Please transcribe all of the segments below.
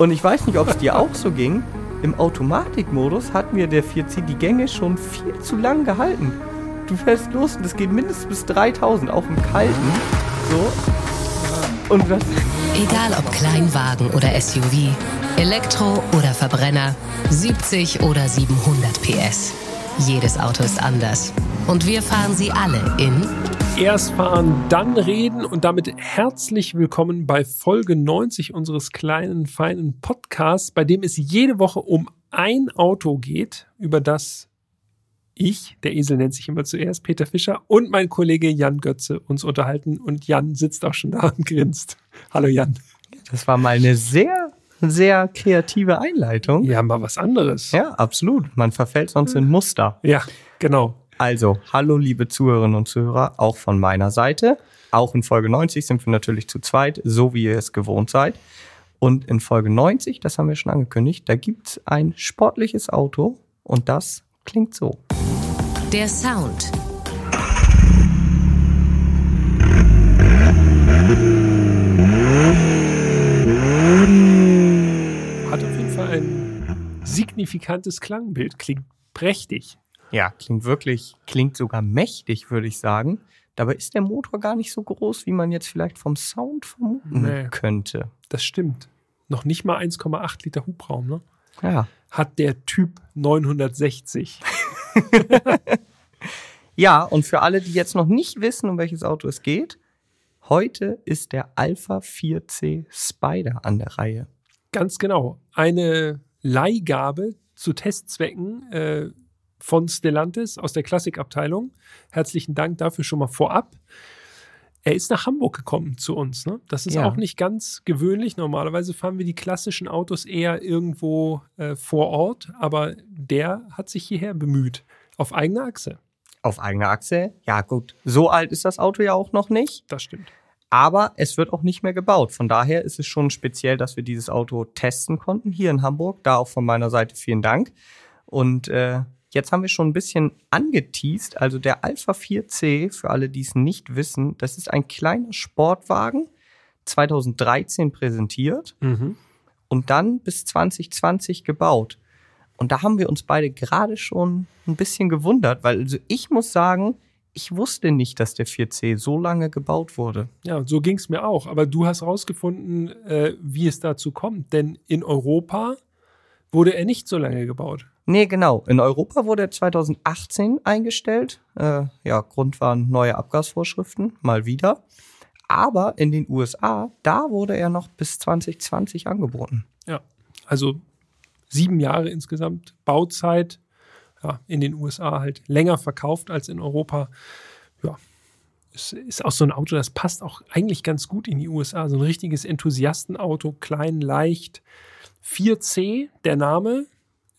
Und ich weiß nicht, ob es dir auch so ging. Im Automatikmodus hat mir der 4C die Gänge schon viel zu lang gehalten. Du fährst los und es geht mindestens bis 3000, auch im Kalten. So. Und das. Egal ob Kleinwagen oder SUV, Elektro oder Verbrenner, 70 oder 700 PS. Jedes Auto ist anders. Und wir fahren sie alle in Erst fahren, dann reden und damit herzlich willkommen bei Folge 90 unseres kleinen, feinen Podcasts, bei dem es jede Woche um ein Auto geht, über das ich, der Esel nennt sich immer zuerst, Peter Fischer und mein Kollege Jan Götze uns unterhalten. Und Jan sitzt auch schon da und grinst. Hallo Jan. Das war mal eine sehr, sehr kreative Einleitung. Ja, mal was anderes. Ja, absolut. Man verfällt sonst in Muster. Ja, genau. Also, hallo liebe Zuhörerinnen und Zuhörer, auch von meiner Seite. Auch in Folge 90 sind wir natürlich zu zweit, so wie ihr es gewohnt seid. Und in Folge 90, das haben wir schon angekündigt, da gibt's ein sportliches Auto und das klingt so. der Sound. Hat auf jeden Fall ein signifikantes Klangbild. Klingt prächtig. Ja, klingt wirklich, klingt sogar mächtig, würde ich sagen. Dabei ist der Motor gar nicht so groß, wie man jetzt vielleicht vom Sound vermuten Nee. könnte. Das stimmt. Noch nicht mal 1,8 Liter Hubraum, ne? Ja. Hat der Typ 960. Ja, und für alle, die jetzt noch nicht wissen, um welches Auto es geht, heute ist der Alpha 4C Spider an der Reihe. Ganz genau. Eine Leihgabe zu Testzwecken äh, von Stellantis aus der Klassikabteilung. Herzlichen Dank dafür schon mal vorab. Er ist nach Hamburg gekommen zu uns. Ne? Das ist Ja. auch nicht ganz gewöhnlich. Normalerweise fahren wir die klassischen Autos eher irgendwo äh, vor Ort, aber der hat sich hierher bemüht. Auf eigene Achse. Auf eigener Achse. Ja, gut. So alt ist das Auto ja auch noch nicht. Das stimmt. Aber es wird auch nicht mehr gebaut. Von daher ist es schon speziell, dass wir dieses Auto testen konnten hier in Hamburg. Da auch von meiner Seite vielen Dank. Und äh, jetzt haben wir schon ein bisschen angeteased. Also der Alpha 4C, für alle, die es nicht wissen, das ist ein kleiner Sportwagen, 2013 präsentiert Mhm. und dann bis 2020 gebaut. Und da haben wir uns beide gerade schon ein bisschen gewundert, weil also ich muss sagen, ich wusste nicht, dass der 4C so lange gebaut wurde. Ja, so ging es mir auch. Aber du hast rausgefunden, äh, wie es dazu kommt. Denn in Europa wurde er nicht so lange gebaut. Nee, genau. In Europa wurde er 2018 eingestellt. Äh, ja, Grund waren neue Abgasvorschriften, mal wieder. Aber in den USA, da wurde er noch bis 2020 angeboten. Ja, also sieben Jahre insgesamt Bauzeit. Ja, in den USA halt länger verkauft als in Europa. Ja, es ist auch so ein Auto, das passt auch eigentlich ganz gut in die USA. So ein richtiges Enthusiastenauto, klein, leicht. 4C, der Name,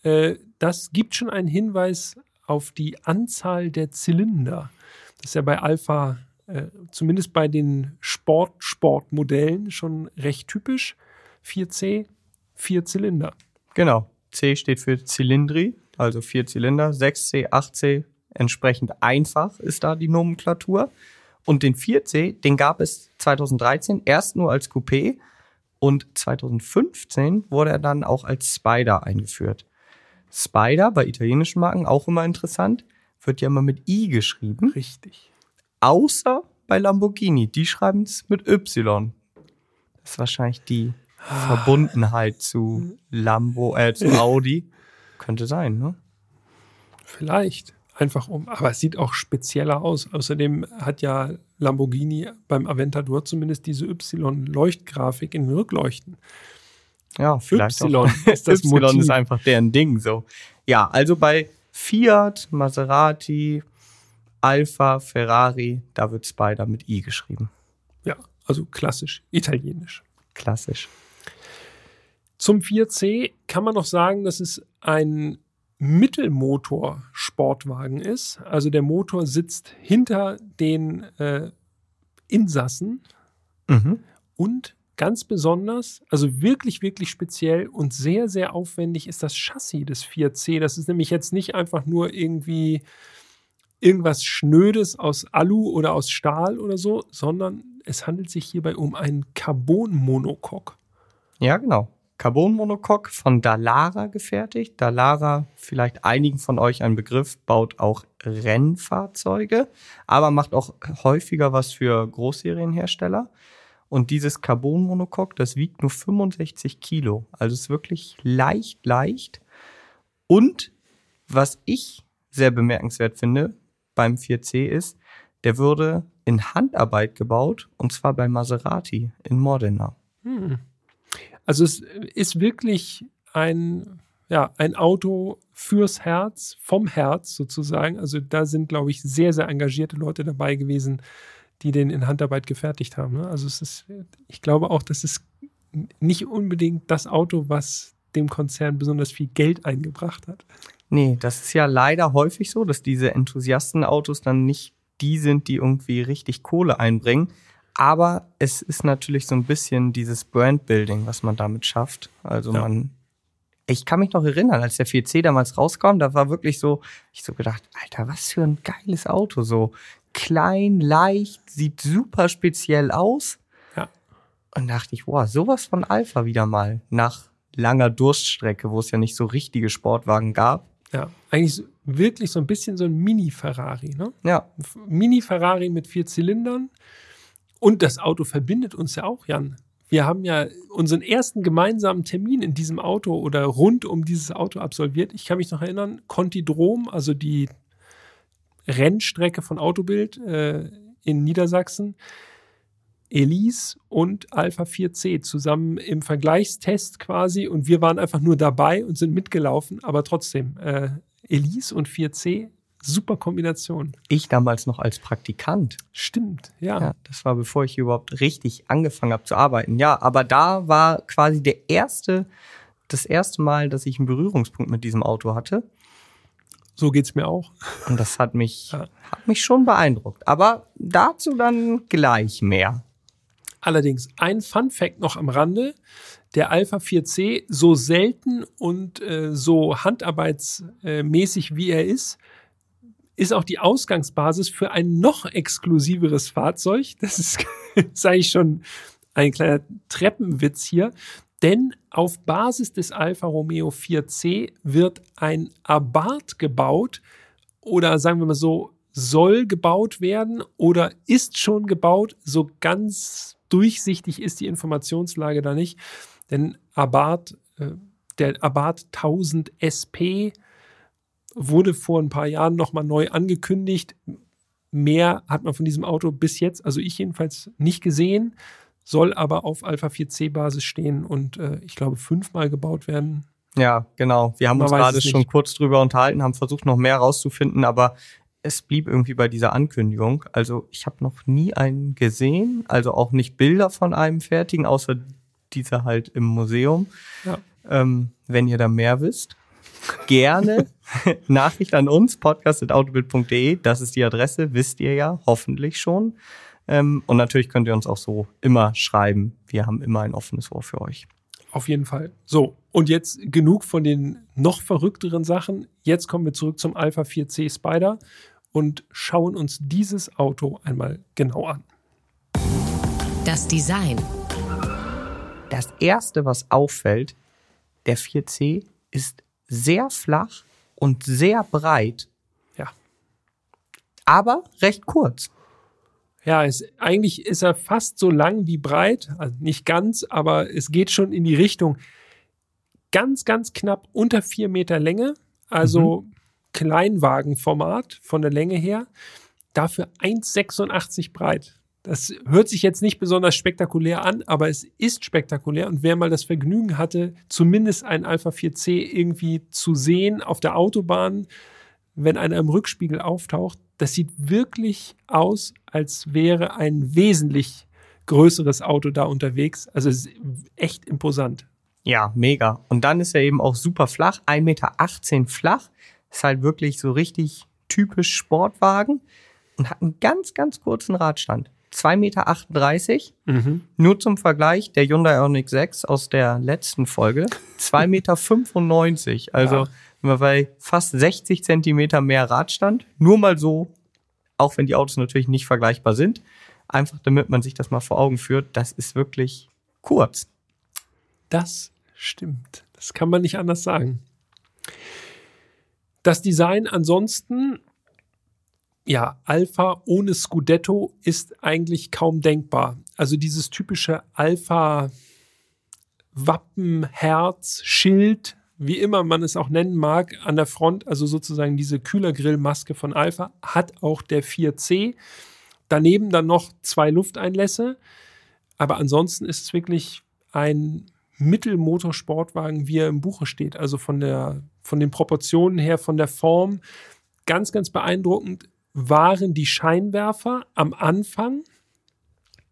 äh, das gibt schon einen Hinweis auf die Anzahl der Zylinder. Das ist ja bei Alpha, äh, zumindest bei den Sport-Sport-Modellen schon recht typisch. 4C, vier Zylinder. Genau. C steht für Zylindri, also vier Zylinder. 6C, 8C, entsprechend einfach ist da die Nomenklatur. Und den 4C, den gab es 2013 erst nur als Coupé und 2015 wurde er dann auch als Spider eingeführt. Spider bei italienischen Marken auch immer interessant, wird ja immer mit I geschrieben, Richtig. außer bei Lamborghini, die schreiben es mit Y. Das ist wahrscheinlich die Verbundenheit zu Lambo, äh, zu Audi. Könnte sein, ne? Vielleicht. Einfach um. Aber es sieht auch spezieller aus. Außerdem hat ja Lamborghini beim Aventador zumindest diese Y-Leuchtgrafik in den Rückleuchten. Ja, vielleicht Y auch. ist das y Motiv. ist einfach deren Ding so. Ja, also bei Fiat, Maserati, Alfa, Ferrari, da wird Spider mit I geschrieben. Ja, also klassisch, italienisch. Klassisch. Zum 4C kann man noch sagen, dass es ein Mittelmotor-Sportwagen ist. Also der Motor sitzt hinter den äh, Insassen Mhm. und ganz besonders, also wirklich, wirklich speziell und sehr, sehr aufwendig ist das Chassis des 4C. Das ist nämlich jetzt nicht einfach nur irgendwie irgendwas Schnödes aus Alu oder aus Stahl oder so, sondern es handelt sich hierbei um einen Carbon-Monocoque. Ja, genau. Carbon-Monocoque von Dallara gefertigt. Dallara, vielleicht einigen von euch ein Begriff, baut auch Rennfahrzeuge, aber macht auch häufiger was für Großserienhersteller. Und dieses Carbon-Monocoque, das wiegt nur 65 Kilo. Also ist wirklich leicht, leicht. Und was ich sehr bemerkenswert finde beim 4C ist, der würde in Handarbeit gebaut und zwar bei Maserati in Modena. Hm. Also es ist wirklich ein, ja, ein Auto fürs Herz, vom Herz sozusagen. Also da sind, glaube ich, sehr, sehr engagierte Leute dabei gewesen, die den in Handarbeit gefertigt haben. Ne? Also es ist, ich glaube auch, das ist nicht unbedingt das Auto, was dem Konzern besonders viel Geld eingebracht hat. Nee, das ist ja leider häufig so, dass diese Enthusiastenautos dann nicht die sind, die irgendwie richtig Kohle einbringen. Aber es ist natürlich so ein bisschen dieses Brandbuilding, was man damit schafft. Also ja. man, ich kann mich noch erinnern, als der 4C damals rauskam, da war wirklich so, ich so gedacht, Alter, was für ein geiles Auto, so klein, leicht, sieht super speziell aus. Ja. Und dachte ich, wow, sowas von Alpha wieder mal nach langer Durststrecke, wo es ja nicht so richtige Sportwagen gab. Ja, eigentlich wirklich so ein bisschen so ein Mini-Ferrari, ne? Ja. Mini-Ferrari mit vier Zylindern. Und das Auto verbindet uns ja auch, Jan. Wir haben ja unseren ersten gemeinsamen Termin in diesem Auto oder rund um dieses Auto absolviert. Ich kann mich noch erinnern, Contidrom, also die Rennstrecke von Autobild äh, in Niedersachsen. Elise und Alpha 4C zusammen im Vergleichstest quasi und wir waren einfach nur dabei und sind mitgelaufen, aber trotzdem, äh, Elise und 4C, super Kombination. Ich damals noch als Praktikant. Stimmt, ja. ja das war bevor ich überhaupt richtig angefangen habe zu arbeiten. Ja, aber da war quasi der erste, das erste Mal, dass ich einen Berührungspunkt mit diesem Auto hatte. So geht's mir auch. Und das hat mich, ja. hat mich schon beeindruckt. Aber dazu dann gleich mehr. Allerdings ein Fun Fact noch am Rande. Der Alpha 4C, so selten und äh, so handarbeitsmäßig wie er ist, ist auch die Ausgangsbasis für ein noch exklusiveres Fahrzeug. Das ist, ist eigentlich schon ein kleiner Treppenwitz hier. Denn auf Basis des Alfa Romeo 4C wird ein Abarth gebaut oder sagen wir mal so, soll gebaut werden oder ist schon gebaut. So ganz durchsichtig ist die Informationslage da nicht. Denn Abarth, äh, der Abarth 1000 SP wurde vor ein paar Jahren nochmal neu angekündigt. Mehr hat man von diesem Auto bis jetzt, also ich jedenfalls, nicht gesehen, soll aber auf Alpha 4C-Basis stehen und äh, ich glaube fünfmal gebaut werden. Ja, genau. Wir haben man uns gerade schon kurz drüber unterhalten, haben versucht, noch mehr rauszufinden, aber es blieb irgendwie bei dieser Ankündigung. Also ich habe noch nie einen gesehen, also auch nicht Bilder von einem fertigen, außer dieser halt im Museum. Ja. Ähm, wenn ihr da mehr wisst, gerne Nachricht an uns, podcast.autobild.de, das ist die Adresse, wisst ihr ja, hoffentlich schon. Ähm, und natürlich könnt ihr uns auch so immer schreiben. Wir haben immer ein offenes Ohr für euch. Auf jeden Fall. So, und jetzt genug von den noch verrückteren Sachen. Jetzt kommen wir zurück zum Alpha 4C Spider und schauen uns dieses Auto einmal genau an. Das Design. Das erste, was auffällt, der 4C ist sehr flach und sehr breit. Ja. Aber recht kurz. Ja, es, eigentlich ist er fast so lang wie breit. Also nicht ganz, aber es geht schon in die Richtung ganz, ganz knapp unter vier Meter Länge. Also mhm. Kleinwagenformat von der Länge her. Dafür 1,86 breit. Das hört sich jetzt nicht besonders spektakulär an, aber es ist spektakulär. Und wer mal das Vergnügen hatte, zumindest ein Alpha 4C irgendwie zu sehen auf der Autobahn, wenn einer im Rückspiegel auftaucht, das sieht wirklich aus, als wäre ein wesentlich größeres Auto da unterwegs. Also es ist echt imposant. Ja, mega. Und dann ist er eben auch super flach, 1,18 Meter flach. Ist halt wirklich so richtig typisch Sportwagen und hat einen ganz, ganz kurzen Radstand. 2,38 Meter. Mhm. Nur zum Vergleich, der Hyundai Ioniq 6 aus der letzten Folge, 2,95 Meter. Also ja. Wir bei fast 60 Zentimeter mehr Radstand. Nur mal so, auch wenn die Autos natürlich nicht vergleichbar sind. Einfach damit man sich das mal vor Augen führt, das ist wirklich kurz. Das Stimmt. Das kann man nicht anders sagen. Das Design ansonsten, ja, Alpha ohne Scudetto ist eigentlich kaum denkbar. Also dieses typische Alpha Wappen, Herz, Schild, wie immer man es auch nennen mag, an der Front, also sozusagen diese Kühlergrillmaske von Alpha, hat auch der 4C. Daneben dann noch zwei Lufteinlässe. Aber ansonsten ist es wirklich ein Mittelmotorsportwagen, wie er im Buche steht. Also von, der, von den Proportionen her, von der Form. Ganz, ganz beeindruckend waren die Scheinwerfer am Anfang.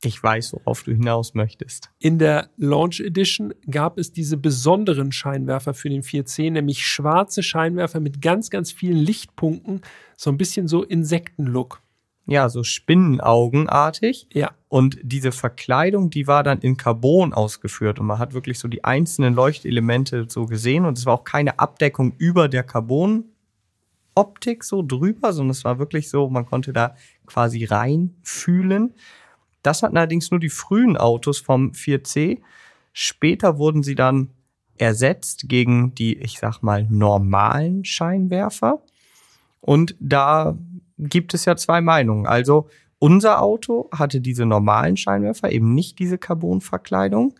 Ich weiß, worauf du hinaus möchtest. In der Launch Edition gab es diese besonderen Scheinwerfer für den 4C, nämlich schwarze Scheinwerfer mit ganz, ganz vielen Lichtpunkten, so ein bisschen so Insektenlook. Ja, so Spinnenaugenartig. Ja. Und diese Verkleidung, die war dann in Carbon ausgeführt und man hat wirklich so die einzelnen Leuchtelemente so gesehen und es war auch keine Abdeckung über der Carbon-Optik so drüber, sondern es war wirklich so, man konnte da quasi reinfühlen. Das hatten allerdings nur die frühen Autos vom 4C. Später wurden sie dann ersetzt gegen die, ich sag mal, normalen Scheinwerfer. Und da gibt es ja zwei Meinungen. Also unser Auto hatte diese normalen Scheinwerfer, eben nicht diese Carbonverkleidung.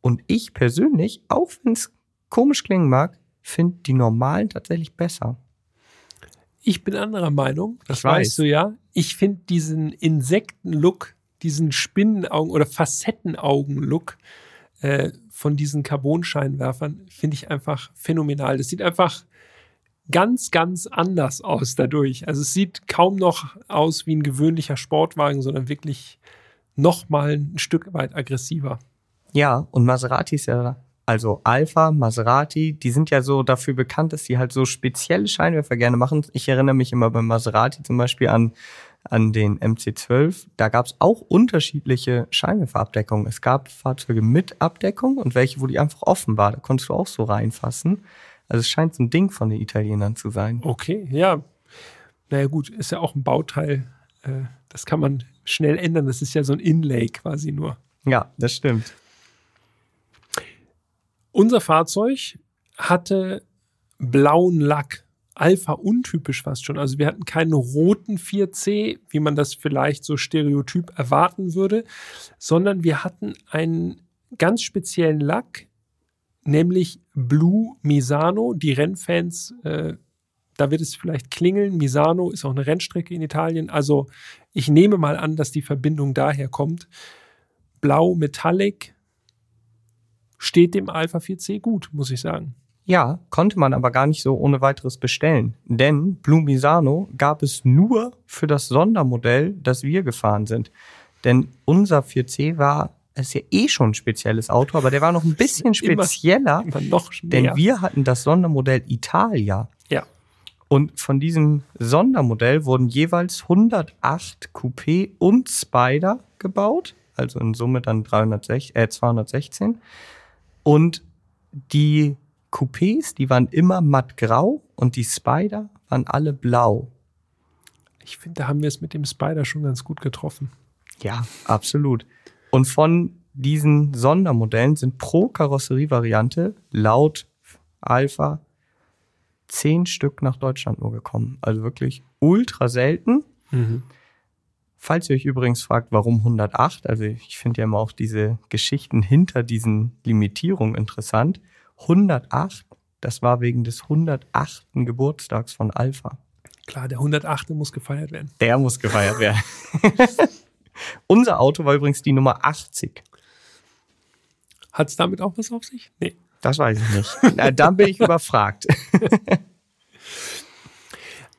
Und ich persönlich, auch wenn es komisch klingen mag, finde die normalen tatsächlich besser. Ich bin anderer Meinung, das Ich weiß. weißt du ja. Ich finde diesen Insekten-Look, diesen Spinnenaugen- oder Facettenaugen-Look äh, von diesen Carbonscheinwerfern, finde ich einfach phänomenal. Das sieht einfach ganz, ganz anders aus dadurch. Also es sieht kaum noch aus wie ein gewöhnlicher Sportwagen, sondern wirklich noch mal ein Stück weit aggressiver. Ja, und Maserati ist ja, also Alpha, Maserati, die sind ja so dafür bekannt, dass sie halt so spezielle Scheinwerfer gerne machen. Ich erinnere mich immer beim Maserati zum Beispiel an, an den MC12. Da gab es auch unterschiedliche Scheinwerferabdeckungen. Es gab Fahrzeuge mit Abdeckung und welche, wo die einfach offen war. Da konntest du auch so reinfassen. Also es scheint so ein Ding von den Italienern zu sein. Okay, ja. Naja gut, ist ja auch ein Bauteil. Äh, das kann man schnell ändern. Das ist ja so ein Inlay quasi nur. Ja, das stimmt. Unser Fahrzeug hatte blauen Lack. Alpha untypisch fast schon. Also wir hatten keinen roten 4C, wie man das vielleicht so stereotyp erwarten würde, sondern wir hatten einen ganz speziellen Lack, nämlich Blue Misano. Die Rennfans, äh, da wird es vielleicht klingeln. Misano ist auch eine Rennstrecke in Italien. Also ich nehme mal an, dass die Verbindung daher kommt. Blau Metallic steht dem Alpha 4C gut, muss ich sagen. Ja, konnte man aber gar nicht so ohne weiteres bestellen. Denn Blue Misano gab es nur für das Sondermodell, das wir gefahren sind. Denn unser 4C war, es ist ja eh schon ein spezielles Auto, aber der war noch ein bisschen Immer- spezieller, Immer noch denn mehr. wir hatten das Sondermodell Italia. ja. Und von diesem Sondermodell wurden jeweils 108 Coupé und Spider gebaut, also in Summe dann 360, äh, 216. Und die Coupés, die waren immer mattgrau und die Spider waren alle blau. Ich finde, da haben wir es mit dem Spider schon ganz gut getroffen. Ja, absolut. Und von diesen Sondermodellen sind pro Karosserievariante laut Alpha zehn Stück nach Deutschland nur gekommen. Also wirklich ultra selten. Falls ihr euch übrigens fragt, warum 108, also ich finde ja immer auch diese Geschichten hinter diesen Limitierungen interessant. 108, das war wegen des 108. Geburtstags von Alpha. Klar, der 108. muss gefeiert werden. Der muss gefeiert werden. Unser Auto war übrigens die Nummer 80. Hat es damit auch was auf sich? Nee. Das weiß ich nicht. Na, dann bin ich überfragt.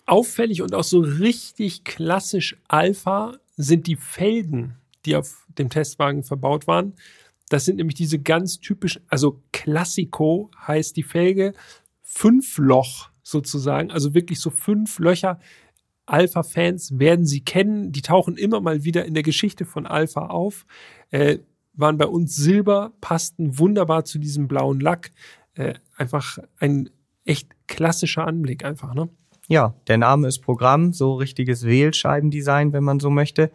Auffällig und auch so richtig klassisch Alpha sind die Felgen, die auf dem Testwagen verbaut waren. Das sind nämlich diese ganz typischen, also Classico heißt die Felge, fünf Loch sozusagen, also wirklich so fünf Löcher. Alpha-Fans werden sie kennen, die tauchen immer mal wieder in der Geschichte von Alpha auf. Äh, waren bei uns Silber, passten wunderbar zu diesem blauen Lack. Äh, einfach ein echt klassischer Anblick, einfach, ne? Ja, der Name ist Programm, so richtiges Wählscheibendesign, wenn man so möchte.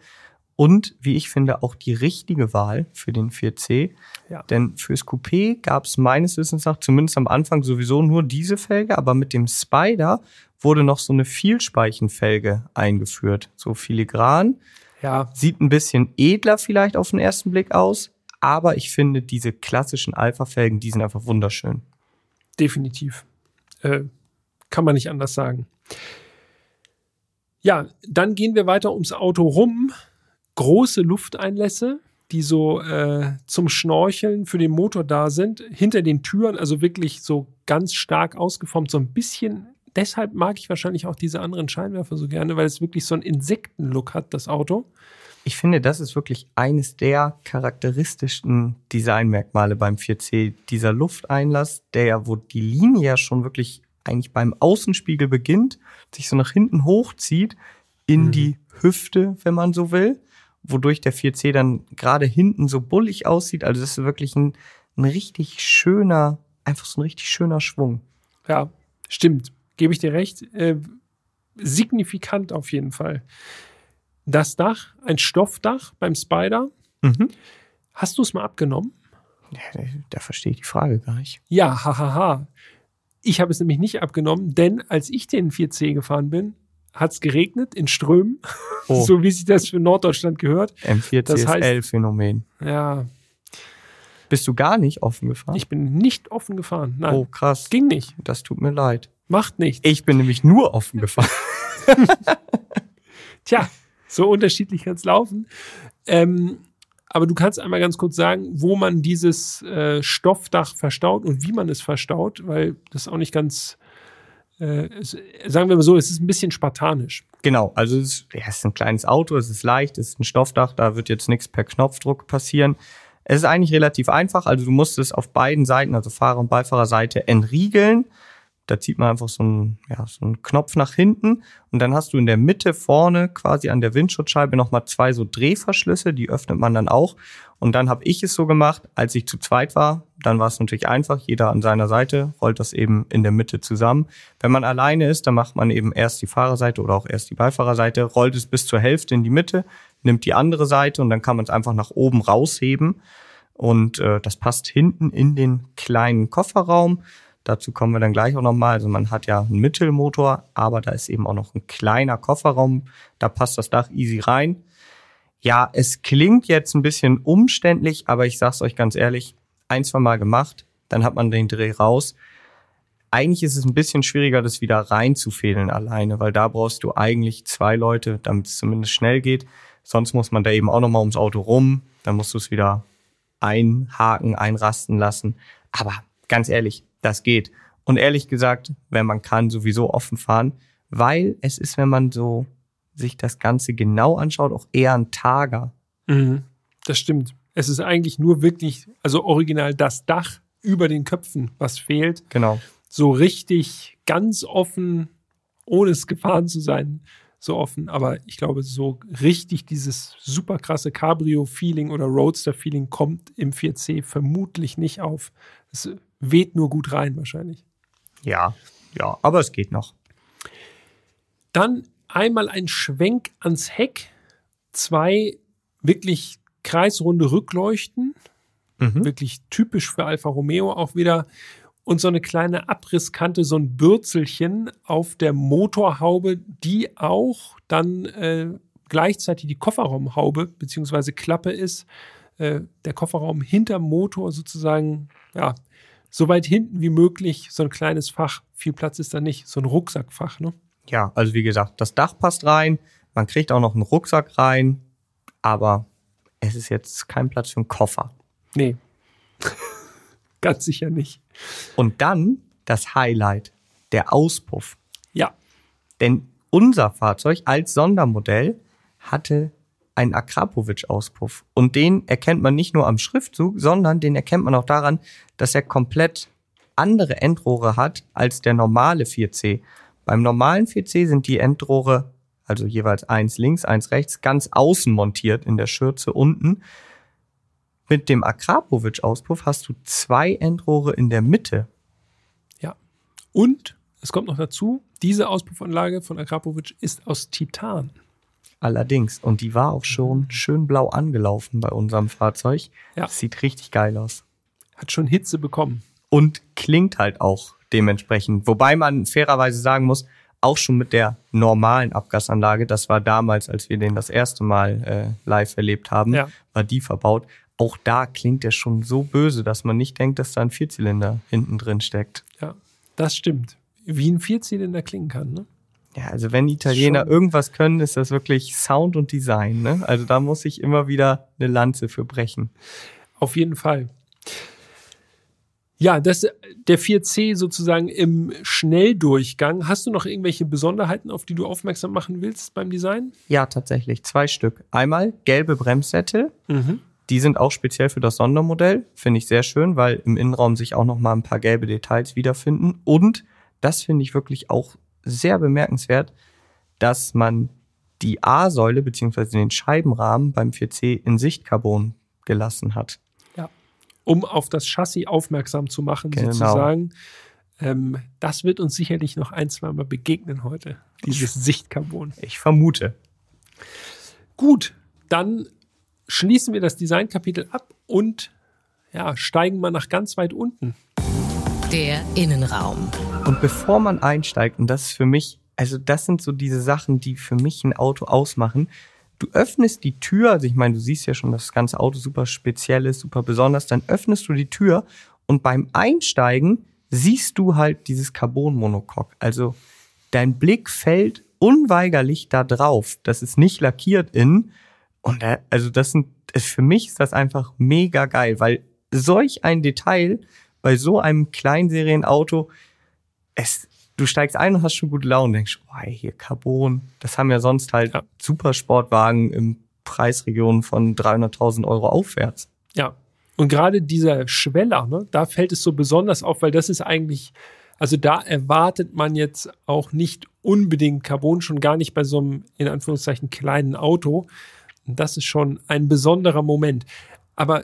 Und wie ich finde, auch die richtige Wahl für den 4C. Ja. Denn fürs Coupé gab es meines Wissens nach zumindest am Anfang sowieso nur diese Felge, aber mit dem Spider wurde noch so eine Vielspeichenfelge eingeführt. So filigran. Ja, Sieht ein bisschen edler vielleicht auf den ersten Blick aus, aber ich finde diese klassischen Alpha-Felgen, die sind einfach wunderschön. definitiv. Äh, kann man nicht anders sagen. Ja, dann gehen wir weiter ums Auto rum. Große Lufteinlässe, die so äh, zum Schnorcheln für den Motor da sind. Hinter den Türen, also wirklich so ganz stark ausgeformt, so ein bisschen. Deshalb mag ich wahrscheinlich auch diese anderen Scheinwerfer so gerne, weil es wirklich so einen Insektenlook hat, das Auto. Ich finde, das ist wirklich eines der charakteristischsten Designmerkmale beim 4C. Dieser Lufteinlass, der ja, wo die Linie ja schon wirklich eigentlich beim Außenspiegel beginnt, sich so nach hinten hochzieht in Mhm. die Hüfte, wenn man so will, wodurch der 4C dann gerade hinten so bullig aussieht. Also das ist wirklich ein, ein richtig schöner, einfach so ein richtig schöner Schwung. Ja, stimmt. Gebe ich dir recht. Äh, signifikant auf jeden Fall. Das Dach, ein Stoffdach beim Spider. Mhm. Hast du es mal abgenommen? Ja, da, da verstehe ich die Frage gar nicht. Ja, hahaha. Ich habe es nämlich nicht abgenommen, denn als ich den 4C gefahren bin, hat es geregnet in Strömen, Oh. so wie sich das für Norddeutschland gehört. Das heißt- M4CSL-Phänomen. Ja, Bist du gar nicht offen gefahren? ich bin nicht offen gefahren. Nein, oh, krass. ging nicht. Das tut mir leid. Macht nichts. Ich bin nämlich nur offen gefahren. Tja, so unterschiedlich kann es laufen. Ähm, aber du kannst einmal ganz kurz sagen, wo man dieses äh, Stoffdach verstaut und wie man es verstaut, weil das auch nicht ganz, äh, sagen wir mal so, es ist ein bisschen spartanisch. Genau, also es ist, ja, es ist ein kleines Auto, es ist leicht, es ist ein Stoffdach, da wird jetzt nichts per Knopfdruck passieren. Es ist eigentlich relativ einfach, also du musst es auf beiden Seiten, also Fahrer- und Beifahrerseite, entriegeln. Da zieht man einfach so einen, ja, so einen Knopf nach hinten und dann hast du in der Mitte vorne quasi an der Windschutzscheibe nochmal zwei so Drehverschlüsse, die öffnet man dann auch. Und dann habe ich es so gemacht, als ich zu zweit war, dann war es natürlich einfach, jeder an seiner Seite rollt das eben in der Mitte zusammen. Wenn man alleine ist, dann macht man eben erst die Fahrerseite oder auch erst die Beifahrerseite, rollt es bis zur Hälfte in die Mitte, nimmt die andere Seite und dann kann man es einfach nach oben rausheben. Und äh, das passt hinten in den kleinen Kofferraum. Dazu kommen wir dann gleich auch nochmal. Also man hat ja einen Mittelmotor, aber da ist eben auch noch ein kleiner Kofferraum. Da passt das Dach easy rein. Ja, es klingt jetzt ein bisschen umständlich, aber ich sag's euch ganz ehrlich, ein, zwei Mal gemacht, dann hat man den Dreh raus. Eigentlich ist es ein bisschen schwieriger, das wieder reinzufädeln alleine, weil da brauchst du eigentlich zwei Leute, damit es zumindest schnell geht. Sonst muss man da eben auch nochmal ums Auto rum, dann musst du es wieder einhaken, einrasten lassen. Aber ganz ehrlich, das geht. Und ehrlich gesagt, wenn man kann, sowieso offen fahren, weil es ist, wenn man so sich das Ganze genau anschaut, auch eher ein Tager. Das stimmt. Es ist eigentlich nur wirklich, also original das Dach über den Köpfen, was fehlt. Genau. So richtig ganz offen, ohne es gefahren zu sein, so offen. Aber ich glaube, so richtig dieses super krasse Cabrio-Feeling oder Roadster-Feeling kommt im 4C vermutlich nicht auf. Es weht nur gut rein wahrscheinlich. Ja, ja, aber es geht noch. Dann einmal ein Schwenk ans Heck. Zwei wirklich kreisrunde Rückleuchten. Mhm. Wirklich typisch für Alfa Romeo auch wieder. Und so eine kleine Abrisskante, so ein Bürzelchen auf der Motorhaube, die auch dann äh, gleichzeitig die Kofferraumhaube beziehungsweise Klappe ist. Äh, der Kofferraum hinterm Motor sozusagen, ja, so weit hinten wie möglich, so ein kleines Fach. Viel Platz ist da nicht, so ein Rucksackfach, ne? Ja, also wie gesagt, das Dach passt rein, man kriegt auch noch einen Rucksack rein, aber es ist jetzt kein Platz für einen Koffer. Nee. Ganz sicher nicht. Und dann das Highlight, der Auspuff. Ja. Denn unser Fahrzeug als Sondermodell hatte einen Akrapovic-Auspuff. Und den erkennt man nicht nur am Schriftzug, sondern den erkennt man auch daran, dass er komplett andere Endrohre hat als der normale 4C. Beim normalen 4C sind die Endrohre, also jeweils eins links, eins rechts, ganz außen montiert in der Schürze unten. Mit dem Akrapovic-Auspuff hast du zwei Endrohre in der Mitte. Ja. Und es kommt noch dazu, diese Auspuffanlage von Akrapovic ist aus Titan. Allerdings. Und die war auch schon schön blau angelaufen bei unserem Fahrzeug. Ja. Das sieht richtig geil aus. Hat schon Hitze bekommen. Und klingt halt auch dementsprechend. Wobei man fairerweise sagen muss, auch schon mit der normalen Abgasanlage, das war damals, als wir den das erste Mal äh, live erlebt haben, Ja. war die verbaut. Auch da klingt der schon so böse, dass man nicht denkt, dass da ein Vierzylinder hinten drin steckt. Ja, das stimmt. Wie ein Vierzylinder klingen kann, ne? Ja, also wenn Italiener Schon. irgendwas können, ist das wirklich Sound und Design. Ne? Also da muss ich immer wieder eine Lanze für brechen. Auf jeden Fall. Ja, das, der 4C sozusagen im Schnelldurchgang. Hast du noch irgendwelche Besonderheiten, auf die du aufmerksam machen willst beim Design? Ja, tatsächlich. Zwei Stück. Einmal gelbe Bremssättel. Mhm. Die sind auch speziell für das Sondermodell. Finde ich sehr schön, weil im Innenraum sich auch noch mal ein paar gelbe Details wiederfinden. Und das finde ich wirklich auch sehr bemerkenswert, dass man die A-Säule beziehungsweise den Scheibenrahmen beim 4C in Sichtcarbon gelassen hat. Ja. Um auf das Chassis aufmerksam zu machen, Genau. sozusagen. Ähm, das wird uns sicherlich noch ein, zwei Mal begegnen heute. Dieses Sichtcarbon. Ich vermute. Gut, dann schließen wir das Designkapitel ab und ja, steigen mal nach ganz weit unten. Der Innenraum. Und bevor man einsteigt, und das ist für mich, also das sind so diese Sachen, die für mich ein Auto ausmachen. Du öffnest die Tür, also ich meine, du siehst ja schon, dass das ganze Auto super speziell ist, super besonders, dann öffnest du die Tür und beim Einsteigen siehst du halt dieses Carbon-Monocoque. Also dein Blick fällt unweigerlich da drauf. Das ist nicht lackiert innen. Und da, also das sind, für mich ist das einfach mega geil, weil solch ein Detail bei so einem Kleinserienauto, es, du steigst ein und hast schon gute Laune, denkst, oh, ey, hier Carbon. Das haben ja sonst halt Ja. Supersportwagen im Preisregion von 300.000 Euro aufwärts. Ja. Und gerade dieser Schweller, ne, da fällt es so besonders auf, weil das ist eigentlich, also da erwartet man jetzt auch nicht unbedingt Carbon, schon gar nicht bei so einem, in Anführungszeichen, kleinen Auto. Und das ist schon ein besonderer Moment. Aber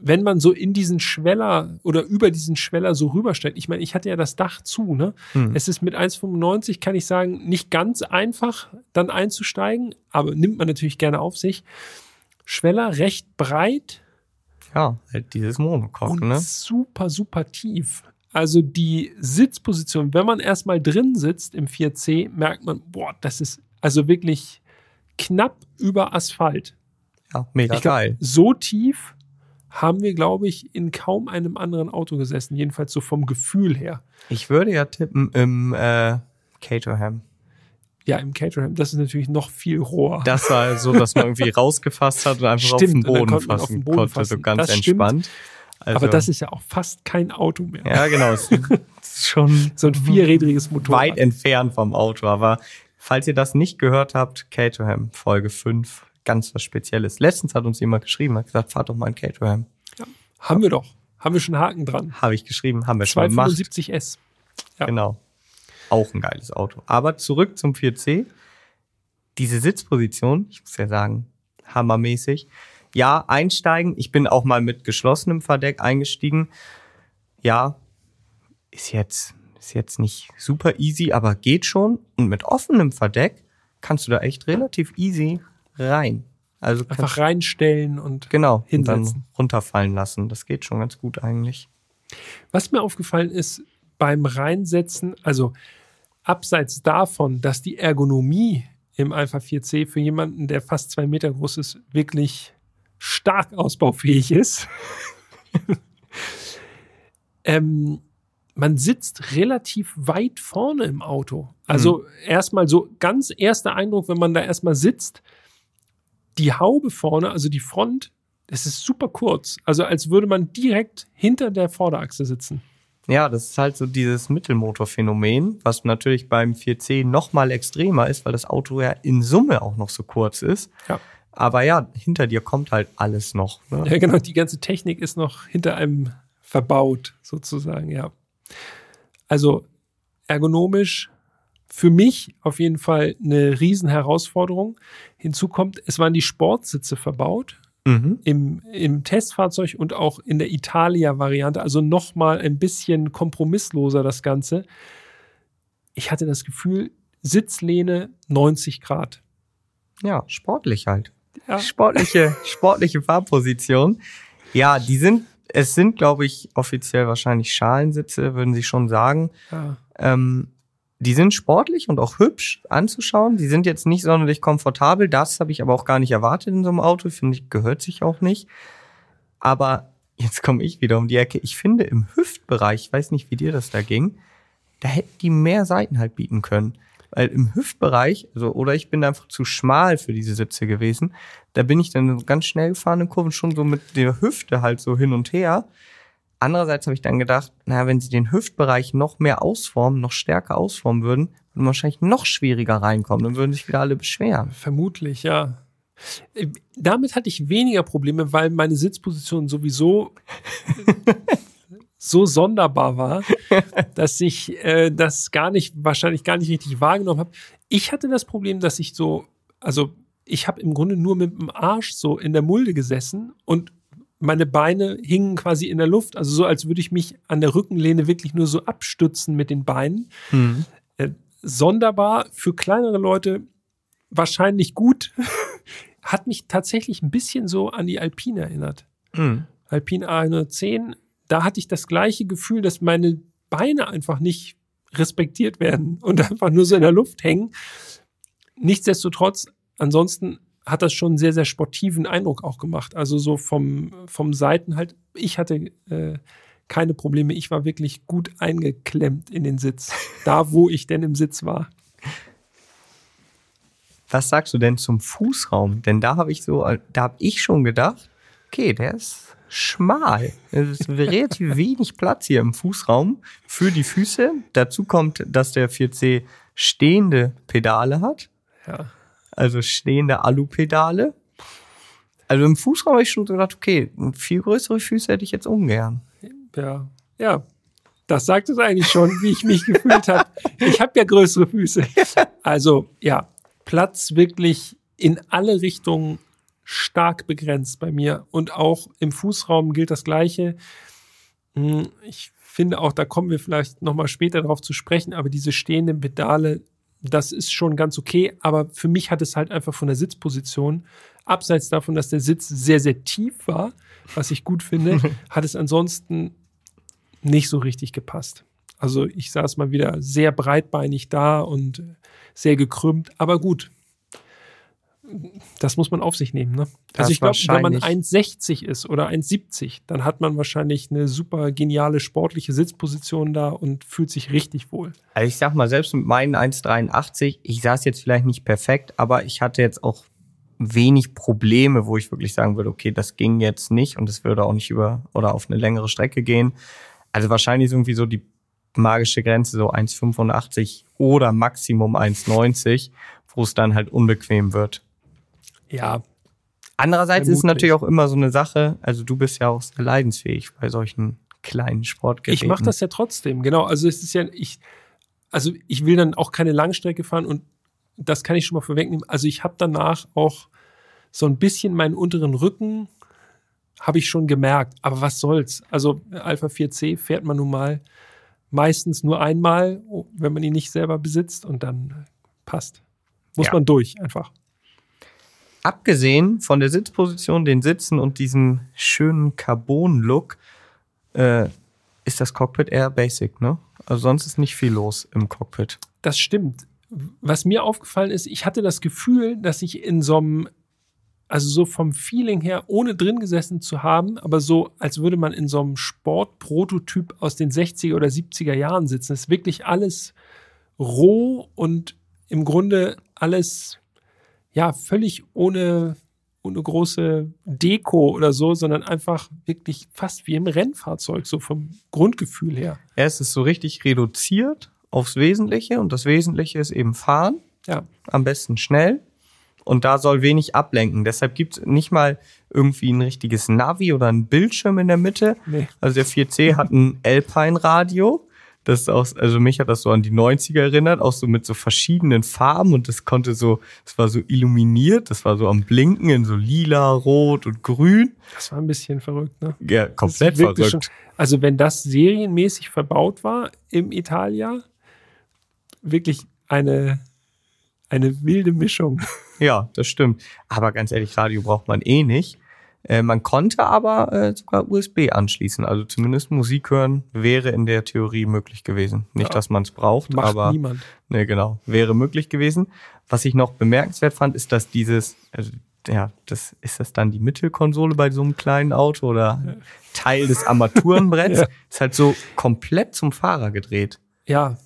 wenn man so in diesen Schweller oder über diesen Schweller so rübersteigt, ich meine, ich hatte ja das Dach zu, ne? Es ist mit 1,95, kann ich sagen, nicht ganz einfach, dann einzusteigen, aber nimmt man natürlich gerne auf sich. Schweller recht breit, Ja, halt dieses Monocoque, ne? super, super tief. Also die Sitzposition, wenn man erstmal drin sitzt im 4C, merkt man, boah, das ist also wirklich knapp über Asphalt. Ja, mega glaub, geil. So tief haben wir, glaube ich, in kaum einem anderen Auto gesessen, jedenfalls so vom Gefühl her. Ich würde ja tippen im äh, Caterham. Ja, im Caterham, das ist natürlich noch viel roher. Das war so, dass man irgendwie rausgefasst hat und einfach auf Stimmt, den und auf fassen den Boden konnte, so fassen. ganz Das entspannt. Also, Aber das ist ja auch fast kein Auto mehr. ja genau, es ist schon So ein vierrädriges Motorrad. weit entfernt vom Auto. Aber falls ihr das nicht gehört habt, Caterham, Folge 5, ganz was Spezielles. Letztens hat uns jemand geschrieben, hat gesagt, fahrt doch mal in Caterham. Haben wir doch. Haben wir schon Haken dran. Habe ich geschrieben, haben wir schon gemacht. 275S. Ja. Genau. Auch ein geiles Auto. Aber zurück zum 4C. Diese Sitzposition, ich muss ja sagen, hammermäßig. Ja, einsteigen. Ich bin auch mal mit geschlossenem Verdeck eingestiegen. Ja, ist jetzt, ist jetzt nicht super easy, aber geht schon. Und mit offenem Verdeck kannst du da echt relativ easy rein. Also Einfach reinstellen und genau, und hinsetzen. dann runterfallen lassen. Das geht schon ganz gut eigentlich. Was mir aufgefallen ist beim Reinsetzen, also abseits davon, dass die Ergonomie im Alpha 4C für jemanden, der fast zwei Meter groß ist, wirklich stark ausbaufähig ist. ähm, man sitzt relativ weit vorne im Auto. Also erstmal so ganz erster Eindruck, wenn man da erstmal sitzt, die Haube vorne, also die Front, das ist super kurz. Also als würde man direkt hinter der Vorderachse sitzen. Ja, das ist halt so dieses Mittelmotorphänomen, was natürlich beim 4C noch mal extremer ist, weil das Auto ja in Summe auch noch so kurz ist. Ja. Aber ja, hinter dir kommt halt alles noch. Ne? Ja, genau, die ganze Technik ist noch hinter einem verbaut, sozusagen, ja. Also ergonomisch für mich auf jeden Fall eine Riesenherausforderung. Hinzu kommt, es waren die Sportsitze verbaut Mhm. im, im Testfahrzeug und auch in der Italia-Variante, also nochmal ein bisschen kompromissloser das Ganze. Ich hatte das Gefühl, Sitzlehne 90 Grad. Ja, sportlich halt. Ja. Sportliche, sportliche Fahrposition. Ja, die sind, es sind, glaube ich, offiziell wahrscheinlich Schalensitze, würden sie schon sagen. Ja. Ähm, die sind sportlich und auch hübsch anzuschauen. Die sind jetzt nicht sonderlich komfortabel. Das habe ich aber auch gar nicht erwartet in so einem Auto. Finde ich, gehört sich auch nicht. Aber jetzt komme ich wieder um die Ecke. Ich finde im Hüftbereich, ich weiß nicht, wie dir das da ging, da hätten die mehr Seiten halt bieten können. Weil im Hüftbereich, also, oder ich bin einfach zu schmal für diese Sitze gewesen. Da bin ich dann ganz schnell gefahren in Kurven, schon so mit der Hüfte halt so hin und her. Andererseits habe ich dann gedacht, naja, wenn sie den Hüftbereich noch mehr ausformen, noch stärker ausformen würden, würden wahrscheinlich noch schwieriger reinkommen. Dann würden sich wieder alle beschweren. Vermutlich, ja. Äh, Damit hatte ich weniger Probleme, weil meine Sitzposition sowieso so sonderbar war, dass ich äh, das gar nicht, wahrscheinlich gar nicht richtig wahrgenommen habe. Ich hatte das Problem, dass ich so, also ich habe im Grunde nur mit dem Arsch so in der Mulde gesessen und meine Beine hingen quasi in der Luft, also so, als würde ich mich an der Rückenlehne wirklich nur so abstützen mit den Beinen. Äh, sonderbar für kleinere Leute wahrscheinlich gut. Hat mich tatsächlich ein bisschen so an die Alpine erinnert. Mhm. Alpine A110, da hatte ich das gleiche Gefühl, dass meine Beine einfach nicht respektiert werden und einfach nur so in der Luft hängen. Nichtsdestotrotz, ansonsten hat das schon einen sehr, sehr sportiven Eindruck auch gemacht. Also so vom, vom Seiten halt, ich hatte äh, keine Probleme. Ich war wirklich gut eingeklemmt in den Sitz. Da, wo ich denn im Sitz war. Was sagst du denn zum Fußraum? Denn da habe ich so, da habe ich schon gedacht, okay, der ist schmal. Es ist relativ wenig Platz hier im Fußraum für die Füße. Dazu kommt, dass der 4C stehende Pedale hat, Ja. Also stehende Alupedale. Also im Fußraum habe ich schon gedacht, okay, viel größere Füße hätte ich jetzt ungern. Ja, ja. Das sagt es eigentlich schon, wie ich mich gefühlt habe. Ich habe ja größere Füße. Also ja, Platz wirklich in alle Richtungen stark begrenzt bei mir. Und auch im Fußraum gilt das Gleiche. Hm, Ich finde auch, da kommen wir vielleicht nochmal später darauf zu sprechen, aber diese stehenden Pedale, das ist schon ganz okay. Aber für mich hat es halt einfach von der Sitzposition, abseits davon, dass der Sitz sehr, sehr tief war, was ich gut finde, hat es ansonsten nicht so richtig gepasst. Also ich saß mal wieder sehr breitbeinig da und sehr gekrümmt, aber gut. Das muss man auf sich nehmen. Ne? Das Also ich glaube, wenn man wahrscheinlich- 1,60 ist oder 1,70, dann hat man wahrscheinlich eine super geniale sportliche Sitzposition da und fühlt sich richtig wohl. Also ich sag mal, selbst mit meinen 1,83, ich saß jetzt vielleicht nicht perfekt, aber ich hatte jetzt auch wenig Probleme, wo ich wirklich sagen würde, okay, das ging jetzt nicht und es würde auch nicht über oder auf eine längere Strecke gehen. Also wahrscheinlich ist irgendwie so die magische Grenze so 1,85 oder Maximum 1,90, wo es dann halt unbequem wird. Ja, Andererseits ist es Vermutlich. natürlich auch immer so eine Sache, also du bist ja auch sehr leidensfähig bei solchen kleinen Sportgeräten. Ich mache das ja trotzdem, genau. Also es ist ja, ich, also ich will dann auch keine Langstrecke fahren und das kann ich schon mal vorwegnehmen. Also ich habe danach auch so ein bisschen meinen unteren Rücken, habe ich schon gemerkt. Aber was soll's? Also Alpha 4C fährt man nun mal meistens nur einmal, wenn man ihn nicht selber besitzt und dann passt. Muss Ja. man durch einfach. Abgesehen von der Sitzposition, den Sitzen und diesem schönen Carbon-Look, äh, ist das Cockpit eher basic, ne? Also sonst ist nicht viel los im Cockpit. Das stimmt. Was mir aufgefallen ist, ich hatte das Gefühl, dass ich in so einem, also so vom Feeling her, ohne drin gesessen zu haben, aber so, als würde man in so einem Sportprototyp aus den 60er oder 70er Jahren sitzen. Es ist wirklich alles roh und im Grunde alles, ja, völlig ohne, ohne große Deko oder so, sondern einfach wirklich fast wie im Rennfahrzeug, so vom Grundgefühl her. Ja, es ist so richtig reduziert aufs Wesentliche und das Wesentliche ist eben fahren, Ja, am besten schnell. Und da soll wenig ablenken. Deshalb gibt es nicht mal irgendwie ein richtiges Navi oder einen Bildschirm in der Mitte. Nee. Also der 4C hat ein Alpine-Radio. Das ist auch, also mich hat das so an die 90er erinnert, auch so mit so verschiedenen Farben und das konnte so, es war so illuminiert, das war so am Blinken in so lila, rot und grün. das war ein bisschen verrückt, ne? Ja, komplett verrückt. schon- also wenn das serienmäßig verbaut war im Italia, wirklich eine, eine wilde Mischung. Ja, das stimmt. Aber ganz ehrlich, Radio braucht man eh nicht. Äh, man konnte aber äh, sogar USB anschließen. Also zumindest Musik hören wäre in der Theorie möglich gewesen. Nicht, Ja. dass man es braucht, Macht aber niemand. ne, genau, wäre möglich gewesen. Was ich noch bemerkenswert fand, ist, dass dieses, also, ja, das ist das dann die Mittelkonsole bei so einem kleinen Auto oder Teil des Armaturenbretts, Ja. ist halt so komplett zum Fahrer gedreht. Ja.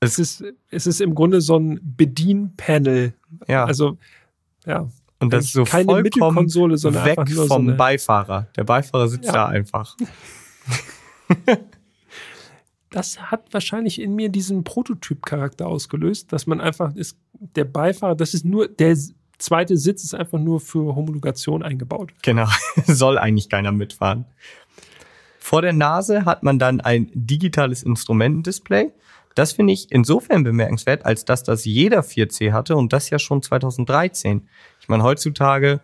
Es ist, es ist im Grunde so ein Bedienpanel. Ja, Also, ja. Und das ist so keine vollkommen weg nur so vom eine- Beifahrer. Der Beifahrer sitzt Ja. da einfach. Das hat wahrscheinlich in mir diesen Prototyp-Charakter ausgelöst, dass man einfach ist, der Beifahrer, das ist nur, der zweite Sitz ist einfach nur für Homologation eingebaut. Genau, soll eigentlich keiner mitfahren. Vor der Nase hat man dann ein digitales Instrumentendisplay. Das finde ich insofern bemerkenswert, als dass das jeder 4C hatte und das ja schon 2013. Ich meine, heutzutage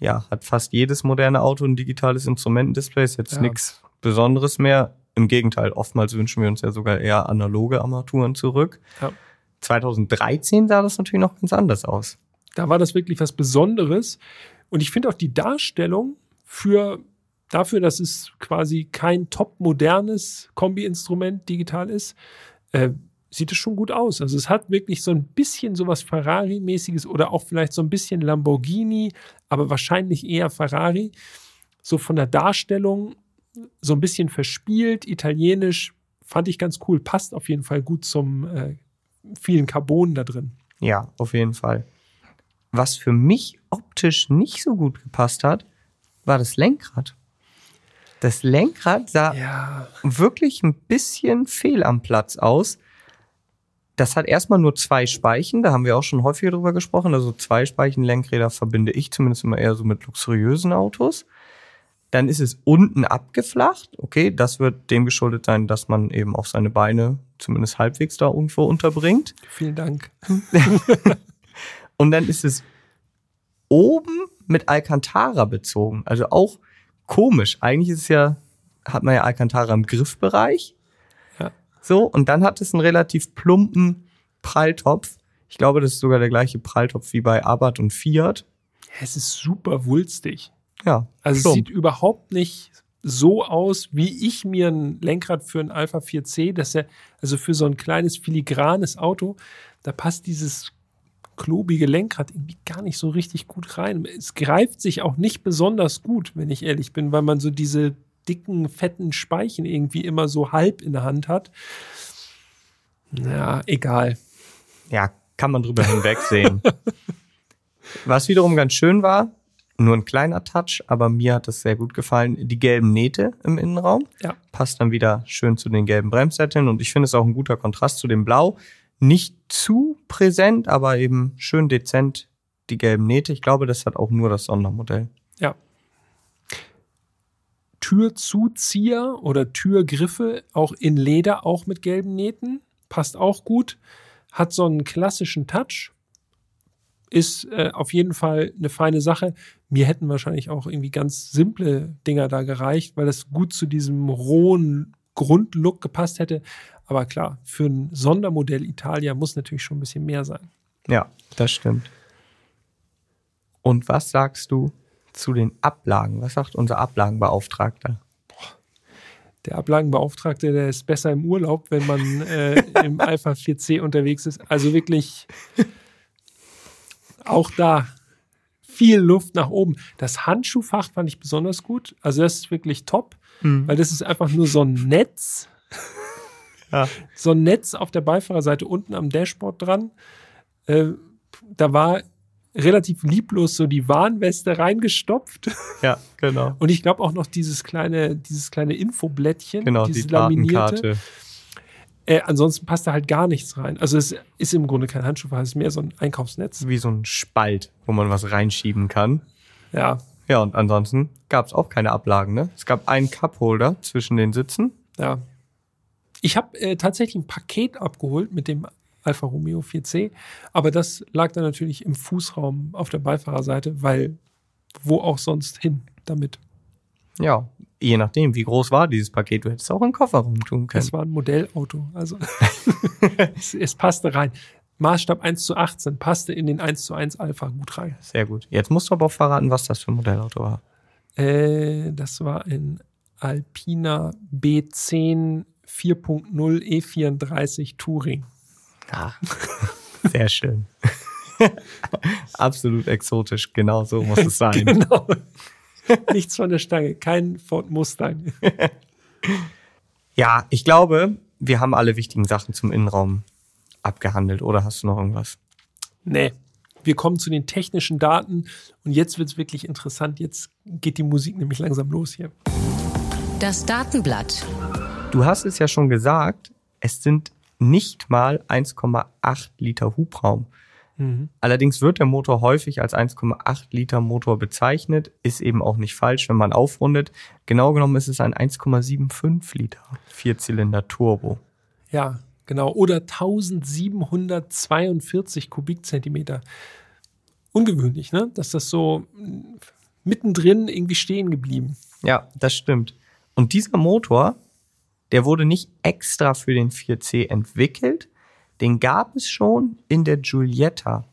ja, hat fast jedes moderne Auto ein digitales Instrumentendisplay. Ist jetzt Ja. nichts Besonderes mehr. Im Gegenteil, oftmals wünschen wir uns ja sogar eher analoge Armaturen zurück. Ja. 2013 sah das natürlich noch ganz anders aus. Da war das wirklich was Besonderes. Und ich finde auch die Darstellung für dafür, dass es quasi kein top modernes Kombi-Instrument digital ist, äh, sieht es schon gut aus. Also es hat wirklich so ein bisschen sowas Ferrari-mäßiges oder auch vielleicht so ein bisschen Lamborghini, aber wahrscheinlich eher Ferrari. So von der Darstellung so ein bisschen verspielt, italienisch, fand ich ganz cool. Passt auf jeden Fall gut zum äh, vielen Carbon da drin. Ja, auf jeden Fall. Was für mich optisch nicht so gut gepasst hat, war das Lenkrad. Das Lenkrad sah Ja. wirklich ein bisschen fehl am Platz aus. Das hat erstmal nur zwei Speichen, da haben wir auch schon häufiger drüber gesprochen. Also zwei Speichen-Lenkräder verbinde ich zumindest immer eher so mit luxuriösen Autos. Dann ist es unten abgeflacht. Okay, das wird dem geschuldet sein, dass man eben auch seine Beine zumindest halbwegs da irgendwo unterbringt. Vielen Dank. Und dann ist es oben mit Alcantara bezogen. Also auch komisch. Eigentlich ist es ja, hat man ja Alcantara im Griffbereich. So, und dann hat es einen relativ plumpen Pralltopf. Ich glaube, das ist sogar der gleiche Pralltopf wie bei Abarth und Fiat. Es ist super wulstig. Ja, Also plump. es sieht überhaupt nicht so aus, wie ich mir ein Lenkrad für ein Alpha 4C, das ja, also für so ein kleines filigranes Auto, da passt dieses klobige Lenkrad irgendwie gar nicht so richtig gut rein. Es greift sich auch nicht besonders gut, wenn ich ehrlich bin, weil man so diese dicken, fetten Speichen irgendwie immer so halb in der Hand hat. Ja, egal. Ja, kann man drüber hinwegsehen. Was wiederum ganz schön war, nur ein kleiner Touch, aber mir hat das sehr gut gefallen, die gelben Nähte im Innenraum. Ja. Passt dann wieder schön zu den gelben Bremssätteln und ich finde es auch ein guter Kontrast zu dem Blau. Nicht zu präsent, aber eben schön dezent die gelben Nähte. Ich glaube, das hat auch nur das Sondermodell. Ja. Türzuzieher oder Türgriffe, auch in Leder, auch mit gelben Nähten. Passt auch gut. Hat so einen klassischen Touch. Ist äh, auf jeden Fall eine feine Sache. Mir hätten wahrscheinlich auch irgendwie ganz simple Dinger da gereicht, weil das gut zu diesem rohen Grundlook gepasst hätte. Aber klar, für ein Sondermodell Italia muss natürlich schon ein bisschen mehr sein. Ja, das stimmt. Und was sagst du zu den Ablagen? Was sagt unser Ablagenbeauftragter? Der Ablagenbeauftragte, der ist besser im Urlaub, wenn man äh, im Alpha 4C unterwegs ist. Also wirklich auch da viel Luft nach oben. Das Handschuhfach fand ich besonders gut. Also das ist wirklich top, weil das ist einfach nur so ein Netz. Ja. So ein Netz auf der Beifahrerseite unten am Dashboard dran. Äh, da war relativ lieblos so die Warnweste reingestopft. Ja, genau. Und ich glaube auch noch dieses kleine, dieses kleine Infoblättchen, Genau, dieses die Datenkarte. Äh, ansonsten passt da halt gar nichts rein. Also es ist im Grunde kein Handschuhfach, es ist mehr so ein Einkaufsnetz. Wie so ein Spalt, wo man was reinschieben kann. Ja, Ja, und ansonsten gab es auch keine Ablagen. Ne? Es gab einen Cupholder zwischen den Sitzen. ja. Ich habe äh, tatsächlich ein Paket abgeholt mit dem Alfa Romeo 4C, aber das lag dann natürlich im Fußraum auf der Beifahrerseite, weil wo auch sonst hin damit. Ja, je nachdem, wie groß war dieses Paket. Du hättest auch in den Kofferraum tun können. Es war ein Modellauto, also es, es passte rein. Maßstab 1 zu 18 passte in den 1 zu 1 Alpha gut rein. Sehr gut. Jetzt musst du aber auch verraten, was das für ein Modellauto war. Äh, das war ein Alpina B10 4.0 E34 Touring. Ah, sehr schön. Absolut exotisch. Genau so muss es sein. Genau. Nichts von der Stange, kein Ford Mustang. Ja, ich glaube, wir haben alle wichtigen Sachen zum Innenraum abgehandelt. Oder hast du noch irgendwas? Nee. Wir kommen zu den technischen Daten und jetzt wird es wirklich interessant. Jetzt geht die Musik nämlich langsam los hier. Das Datenblatt. Du hast es ja schon gesagt, es sind nicht mal 1,8 Liter Hubraum. Allerdings wird der Motor häufig als 1,8 Liter Motor bezeichnet, ist eben auch nicht falsch, wenn man aufrundet. Genau genommen ist es ein 1,75 Liter Vierzylinder Turbo. Ja, genau. Oder 1742 Kubikzentimeter. Ungewöhnlich, ne? Dass das so mm, mittendrin irgendwie stehen geblieben. Ja, das stimmt. Und dieser Motor, der wurde nicht extra für den 4C entwickelt, den gab es schon in der Giulietta.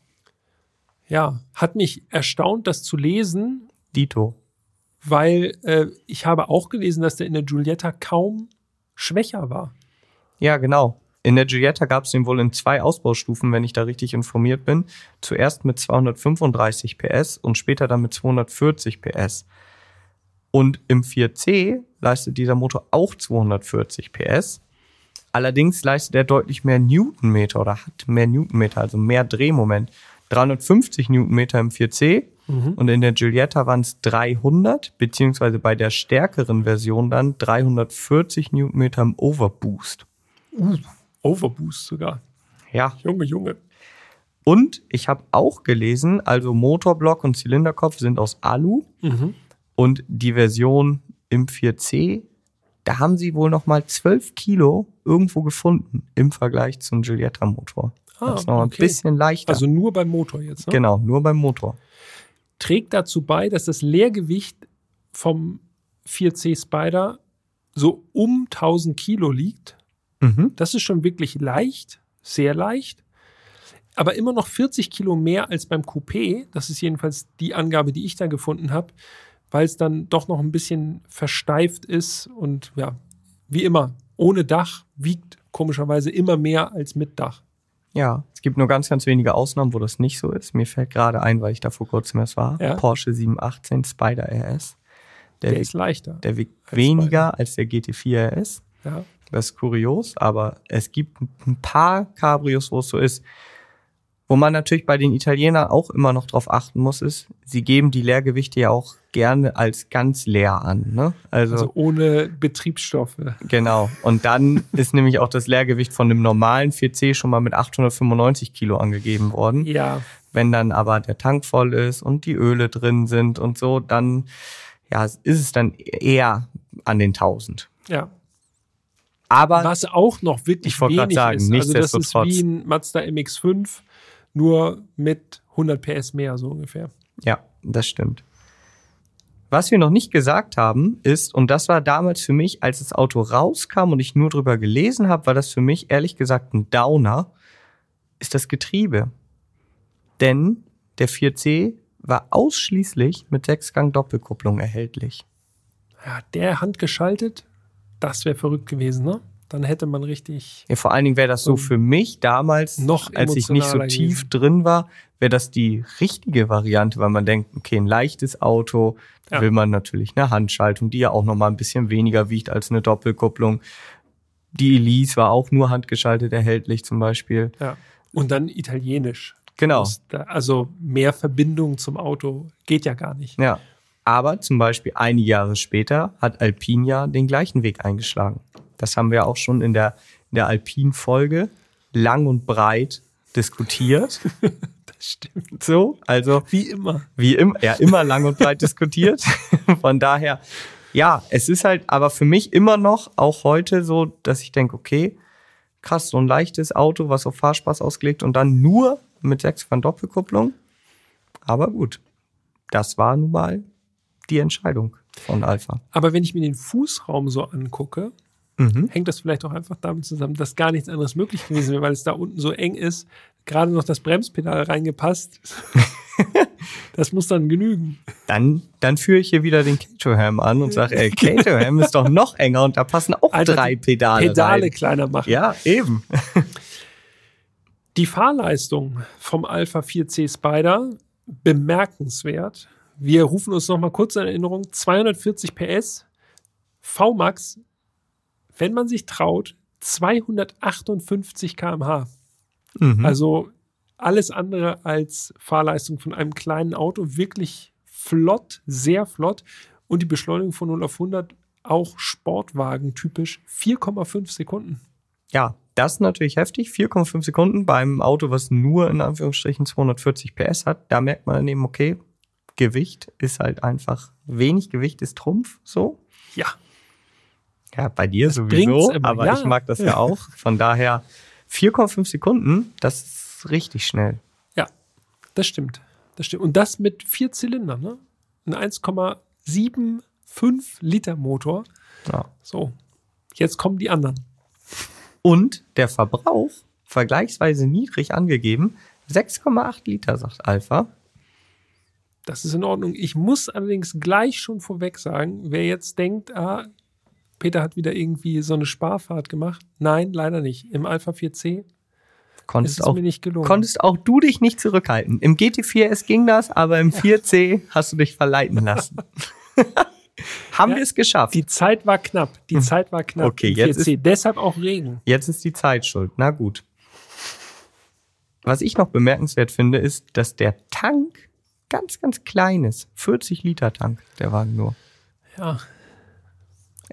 Ja, hat mich erstaunt, das zu lesen, Dito. weil äh, ich habe auch gelesen, dass der in der Giulietta kaum schwächer war. Ja, genau. In der Giulietta gab es den wohl in zwei Ausbaustufen, wenn ich da richtig informiert bin. Zuerst mit 235 PS und später dann mit 240 PS. Und im 4C leistet dieser Motor auch 240 PS. Allerdings leistet er deutlich mehr Newtonmeter oder hat mehr Newtonmeter, also mehr Drehmoment. 350 Newtonmeter im 4C und in der Giulietta waren es 300, beziehungsweise bei der stärkeren Version dann 340 Newtonmeter im Overboost. Overboost sogar. Ja, Junge, Junge. Und ich habe auch gelesen, also Motorblock und Zylinderkopf sind aus Alu und die Version im 4C, da haben sie wohl noch mal 12 Kilo irgendwo gefunden im Vergleich zum Giulietta-Motor. Ah, das ist noch okay. ein bisschen leichter. Also nur beim Motor jetzt. Ne? genau, nur beim Motor. Trägt dazu bei, dass das Leergewicht vom 4C Spider so um 1000 Kilo liegt. Mhm. Das ist schon wirklich leicht, sehr leicht. Aber immer noch 40 Kilo mehr als beim Coupé. Das ist jedenfalls die Angabe, die ich da gefunden habe, weil es dann doch noch ein bisschen versteift ist und ja, wie immer, ohne Dach wiegt komischerweise immer mehr als mit Dach. Ja, es gibt nur ganz, ganz wenige Ausnahmen, wo das nicht so ist. Mir fällt gerade ein, weil ich da vor kurzem erst war. Ja. Porsche 718 Spider RS. Der, Der wiegt, ist leichter. der wiegt als weniger als der GT4 RS. Ja. Das ist kurios, aber es gibt ein paar Cabrios, wo es so ist. Wo man natürlich bei den Italienern auch immer noch drauf achten muss, ist, sie geben die Leergewichte ja auch gerne als ganz leer an. Ne? Also, Also ohne Betriebsstoffe. genau. Und dann ist nämlich auch das Leergewicht von dem normalen 4C schon mal mit 895 Kilo angegeben worden. Ja, Wenn dann aber der Tank voll ist und die Öle drin sind und so, dann ja, ist es dann eher an den 1000. ja. Aber Was auch noch wirklich Ich wenig sagen, ist. Also das ist wie ein Mazda MX5, nur mit 100 PS mehr so ungefähr. Ja, das stimmt. Was wir noch nicht gesagt haben, ist, und das war damals für mich, als das Auto rauskam und ich nur drüber gelesen habe, war das für mich ehrlich gesagt ein Downer, ist das Getriebe. Denn der 4C war ausschließlich mit Sechsgang Doppelkupplung erhältlich. Ja, der handgeschaltet, das wäre verrückt gewesen, ne? Dann hätte man richtig. Ja, vor allen Dingen wäre das so für mich damals, noch als ich nicht so tief gewesen. drin war, wäre das die richtige Variante, weil man denkt, okay, ein leichtes Auto, Ja. will man natürlich eine Handschaltung, die ja auch noch mal ein bisschen weniger wiegt als eine Doppelkupplung. Die Elise war auch nur handgeschaltet erhältlich zum Beispiel. Ja. Und dann italienisch. Genau. Also mehr Verbindung zum Auto geht ja gar nicht. Ja. Aber zum Beispiel einige Jahre später hat Alpine ja den gleichen Weg eingeschlagen. Das haben wir auch schon in der, in der Alpine-Folge lang und breit diskutiert. Das stimmt. So, also Wie immer. wie immer, ja, immer lang und breit diskutiert. Von daher, ja, es ist halt aber für mich immer noch, auch heute so, dass ich denke, okay, krass, so ein leichtes Auto, was auf Fahrspaß ausgelegt und dann nur mit Sechsfach Doppelkupplung. Aber gut, das war nun mal die Entscheidung von Alpha. Aber wenn ich mir den Fußraum so angucke, Mhm. Hängt das vielleicht auch einfach damit zusammen, dass gar nichts anderes möglich gewesen wäre, weil es da unten so eng ist, gerade noch das Bremspedal reingepasst. das muss dann genügen. Dann, dann führe ich hier wieder den Caterham an und sage, ey, Caterham ist doch noch enger und da passen auch Alter, drei Pedale, Pedale rein. kleiner machen. Ja, eben. Die Fahrleistung vom Alpha 4C Spider bemerkenswert. Wir rufen uns noch mal kurz in Erinnerung: 240 PS, VMAX, wenn man sich traut, 258 km/h. Mhm. Also alles andere als Fahrleistung von einem kleinen Auto, wirklich flott, sehr flott. Und die Beschleunigung von 0 auf 100 auch Sportwagen typisch 4,5 Sekunden. Ja, das ist natürlich heftig. 4,5 Sekunden beim Auto, was nur in Anführungsstrichen 240 PS hat. Da merkt man dann eben, okay, Gewicht ist halt einfach, wenig Gewicht ist Trumpf, so. Ja, Ja, bei dir bringt's sowieso, immer, aber ja. ich mag das ja auch. Von daher 4,5 Sekunden, das ist richtig schnell. Ja, das stimmt. Das stimmt. Und das mit vier Zylindern, ne? Ein 1,75 Liter Motor. Ja. So, jetzt kommen die anderen. Und der Verbrauch, vergleichsweise niedrig angegeben, 6,8 Liter, sagt Alpha. Das ist in Ordnung. Ich muss allerdings gleich schon vorweg sagen, wer jetzt denkt, ah, Peter hat wieder irgendwie so eine Sparfahrt gemacht. Nein, leider nicht. Im Alpha 4C ist Konntest es auch, mir nicht gelungen. konntest auch du dich nicht zurückhalten. Im GT4S ging das, aber im 4C hast du dich verleiten lassen. Haben Ja. wir es geschafft. die Zeit war knapp. Die Zeit war knapp. Okay, im jetzt 4C. Deshalb auch Regen. Jetzt ist die Zeit schuld. Na gut. Was ich noch bemerkenswert finde, ist, dass der Tank ganz, ganz klein ist. 40 Liter Tank, der Wagen nur. Ja.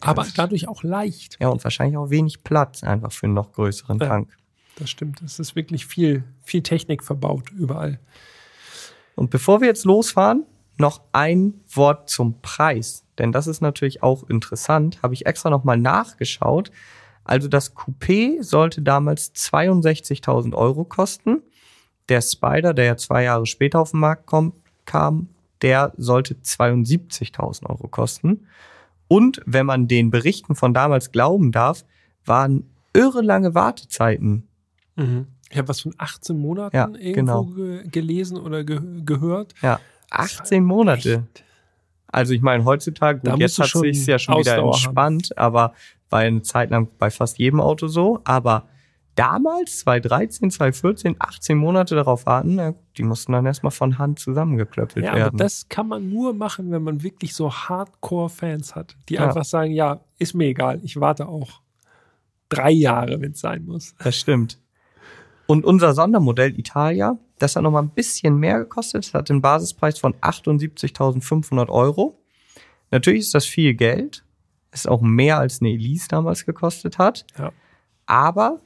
Aber dadurch auch leicht. Ja, und wahrscheinlich auch wenig Platz einfach für einen noch größeren Ja. Tank. Das stimmt. Es ist wirklich viel, viel Technik verbaut überall. Und bevor wir jetzt losfahren, noch ein Wort zum Preis. Denn das ist natürlich auch interessant. Habe ich extra nochmal nachgeschaut. Also das Coupé sollte damals 62.000 Euro kosten. Der Spider, der ja zwei Jahre später auf den Markt kommt, kam, der sollte 72.000 Euro kosten. Und wenn man den Berichten von damals glauben darf, waren irre lange Wartezeiten. Ich habe was von 18 Monaten Ja, irgendwo genau. ge gelesen oder ge gehört. Ja, 18 Monate. Also ich meine, heutzutage, gut, jetzt hat sich ja schon wieder Ausdauer entspannt, aber war eine Zeit lang bei fast jedem Auto so. Aber damals, 2013, 2014, 18 Monate darauf warten, na, die mussten dann erstmal von Hand zusammengeklöppelt Ja, aber werden. das kann man nur machen, wenn man wirklich so Hardcore-Fans hat, die Ja. einfach sagen, ja, ist mir egal, ich warte auch drei Jahre, wenn es sein muss. Das stimmt. Und unser Sondermodell Italia, das hat noch mal ein bisschen mehr gekostet. Das hat den Basispreis von 78.500 Euro. Natürlich ist das viel Geld. Ist auch mehr als eine Elise damals gekostet hat. Ja. Aber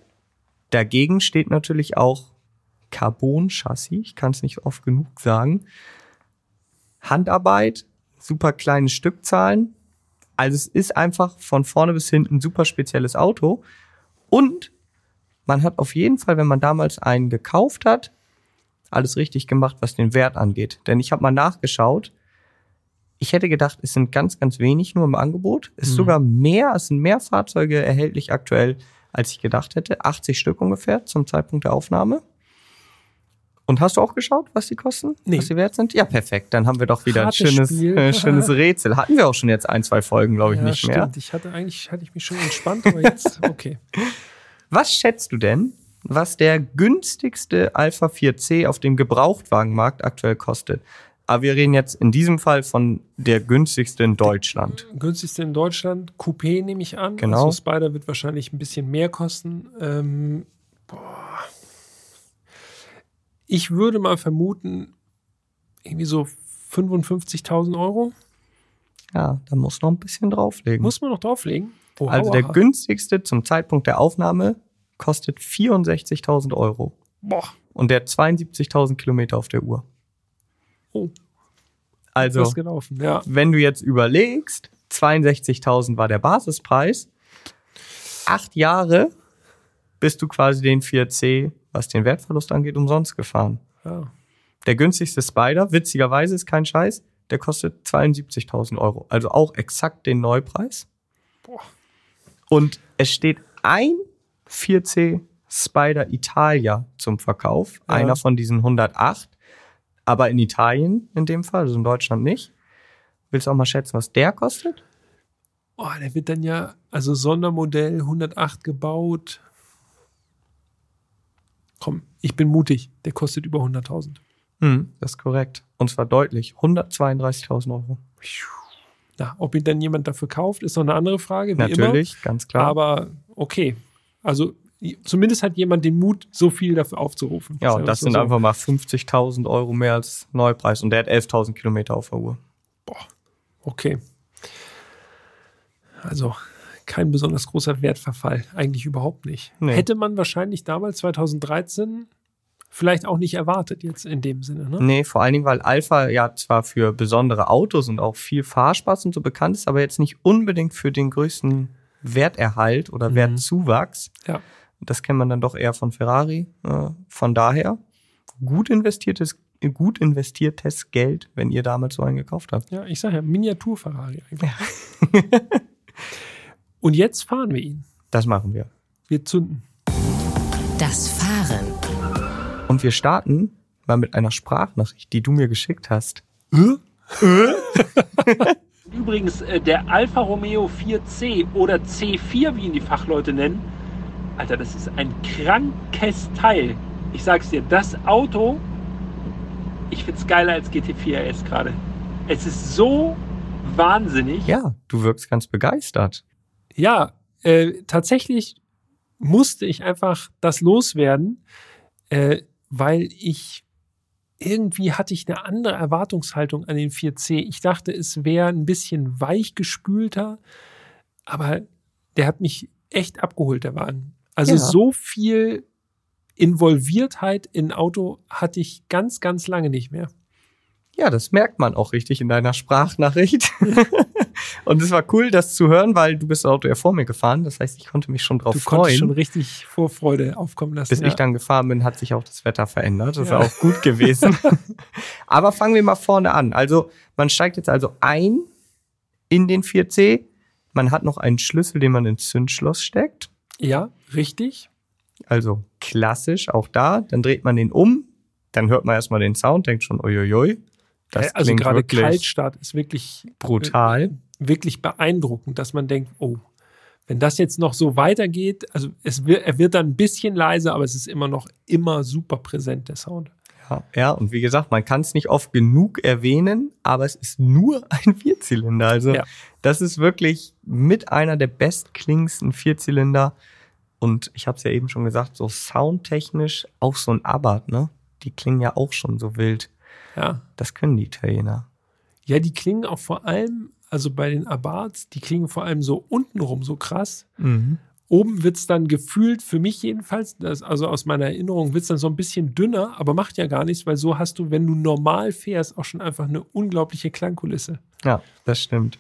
dagegen steht natürlich auch Carbon-Chassis. Ich kann es nicht oft genug sagen. Handarbeit, super kleine Stückzahlen. Also es ist einfach von vorne bis hinten ein super spezielles Auto. Und man hat auf jeden Fall, wenn man damals einen gekauft hat, alles richtig gemacht, was den Wert angeht. Denn ich habe mal nachgeschaut. Ich hätte gedacht, es sind ganz, ganz wenig nur im Angebot. Es ist Mhm. sogar mehr, es sind mehr Fahrzeuge erhältlich aktuell, als ich gedacht hätte. 80 Stück ungefähr zum Zeitpunkt der Aufnahme. Und hast du auch geschaut, was die kosten? Nee. Was die wert sind? Ja, perfekt. Dann haben wir doch wieder Hartes ein schönes, äh, schönes Rätsel. Hatten wir auch schon jetzt ein, zwei Folgen, glaube ich, ja, nicht stimmt. mehr. Ich hatte eigentlich, hatte ich mich schon entspannt, aber jetzt, okay. Was schätzt du denn, was der günstigste Alpha 4C auf dem Gebrauchtwagenmarkt aktuell kostet? Aber wir reden jetzt in diesem Fall von der günstigste in Deutschland. Günstigste in Deutschland, Coupé nehme ich an. Genau. Also Spider wird wahrscheinlich ein bisschen mehr kosten. Ähm, boah. Ich würde mal vermuten, irgendwie so 55.000 Euro. Ja, da muss noch ein bisschen drauflegen. Muss man noch drauflegen? Oh, also der günstigste zum Zeitpunkt der Aufnahme kostet 64.000 Euro. Boah. Und der hat 72.000 Kilometer auf der Uhr. Oh, Also. Ja. wenn du jetzt überlegst, 62.000 war der Basispreis. Acht Jahre bist du quasi den 4C, was den Wertverlust angeht, umsonst gefahren. ja. Der günstigste Spider, witzigerweise ist kein Scheiß, der kostet 72.000 Euro. Also auch exakt den Neupreis. Boah. Und es steht ein 4C Spider Italia zum Verkauf, Ja. einer von diesen 108, aber in Italien in dem Fall, also in Deutschland nicht. Willst du auch mal schätzen, was der kostet? Oh, der wird dann ja, also Sondermodell 108 gebaut. Komm, ich bin mutig. Der kostet über 100.000. Hm, das ist korrekt. Und zwar deutlich. 132.000 Euro. Na, ob ihn dann jemand dafür kauft, ist noch eine andere Frage. Wie Natürlich, ganz Immer. klar. Aber okay. Also zumindest hat jemand den Mut, so viel dafür aufzurufen. ja, und das es sind so. einfach mal 50.000 Euro mehr als Neupreis. Und der hat 11.000 Kilometer auf der Uhr. Okay. Also kein besonders großer Wertverfall. Eigentlich überhaupt nicht. Nee. Hätte man wahrscheinlich damals, 2013, vielleicht auch nicht erwartet, jetzt in dem Sinne. Ne? Nee, vor allen Dingen, weil Alpha ja zwar für besondere Autos und auch viel Fahrspaß und so bekannt ist, aber jetzt nicht unbedingt für den größten Werterhalt oder Mhm. Wertzuwachs. Ja. Das kennt man dann doch eher von Ferrari. Äh, Von daher gut investiertes, gut investiertes Geld, wenn ihr damals so einen gekauft habt. Ja, ich sage ja, Miniatur-Ferrari eigentlich. Und jetzt fahren wir ihn. Das machen wir. Wir zünden. Das Fahren. Und wir starten mal mit einer Sprachnachricht, die du mir geschickt hast. Übrigens, äh, der Alfa Romeo 4C oder C4, wie ihn die Fachleute nennen, Alter, das ist ein krankes Teil. Ich sag's dir, das Auto, ich find's geiler als GT4 RS gerade. Es ist so wahnsinnig. Ja, du wirkst ganz begeistert. Ja, äh, tatsächlich musste ich einfach das loswerden, äh, weil ich irgendwie hatte ich eine andere Erwartungshaltung an den 4C. Ich dachte, es wäre ein bisschen weichgespülter, aber der hat mich echt abgeholt, der Wagen. Also Ja. so viel Involviertheit in Auto hatte ich ganz, ganz lange nicht mehr. Ja, das merkt man auch richtig in deiner Sprachnachricht. Und es war cool, das zu hören, weil du bist das Auto ja vor mir gefahren. Das heißt, ich konnte mich schon drauf Du konntest schon freuen. richtig Vorfreude aufkommen lassen. Bis ja. ich dann gefahren bin, hat sich auch das Wetter verändert. Das Ja. war auch gut gewesen. Aber fangen wir mal vorne an. Also, man steigt jetzt also ein in den 4C. Man hat noch einen Schlüssel, den man ins Zündschloss steckt. Ja, richtig. Also klassisch, auch da. Dann dreht man den um. Dann hört man erstmal den Sound, denkt schon, uiuiui. Das also gerade Kaltstart ist wirklich brutal. wirklich beeindruckend, dass man denkt, oh, wenn das jetzt noch so weitergeht, also es wird, er wird dann ein bisschen leiser, aber es ist immer noch immer super präsent, der Sound. Ja, ja, und wie gesagt, man kann es nicht oft genug erwähnen, aber es ist nur ein Vierzylinder. Also Ja. das ist wirklich mit einer der bestklingendsten Vierzylinder. Und ich habe es ja eben schon gesagt, so soundtechnisch auch so ein Abarth, ne? Die klingen ja auch schon so wild. Ja. Das können die Italiener. Ja, die klingen auch vor allem, also bei den Abarths, die klingen vor allem so untenrum so krass. Oben wird es dann gefühlt, für mich jedenfalls, das, also aus meiner Erinnerung, wird es dann so ein bisschen dünner, aber macht ja gar nichts, weil so hast du, wenn du normal fährst, auch schon einfach eine unglaubliche Klangkulisse. Ja, das stimmt.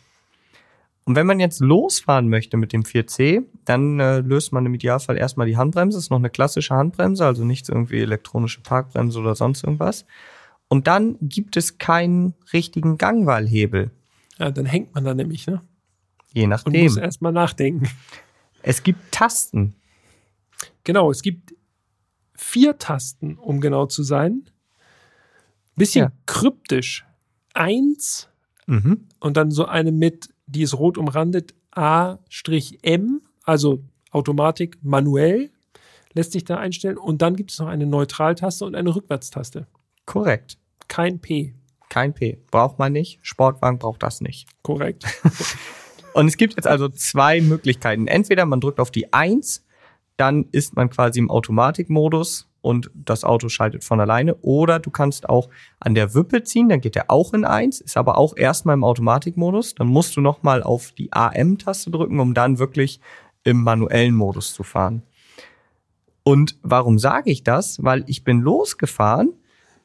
Und wenn man jetzt losfahren möchte mit dem 4C, dann äh, löst man im Idealfall erstmal die Handbremse. Das ist noch eine klassische Handbremse, also nichts irgendwie elektronische Parkbremse oder sonst irgendwas. Und dann gibt es keinen richtigen Gangwahlhebel, Ja, dann hängt man da nämlich, ne? je Und nachdem. muss erstmal nachdenken. Es gibt Tasten. Genau, es gibt vier Tasten, um genau zu sein. Bisschen Ja. kryptisch. Eins Mhm. und dann so eine mit, die ist rot umrandet, A-M, also Automatik manuell, lässt sich da einstellen. Und dann gibt es noch eine Neutraltaste und eine Rückwärtstaste. Korrekt. Kein P. Kein P. Braucht man nicht. Sportwagen braucht das nicht. Korrekt. Und es gibt jetzt also zwei Möglichkeiten. Entweder man drückt auf die 1, dann ist man quasi im Automatikmodus und das Auto schaltet von alleine. Oder du kannst auch an der Wippe ziehen, dann geht er auch in 1, ist aber auch erstmal im Automatikmodus. Dann musst du nochmal auf die AM-Taste drücken, um dann wirklich im manuellen Modus zu fahren. Und warum sage ich das? Weil ich bin losgefahren,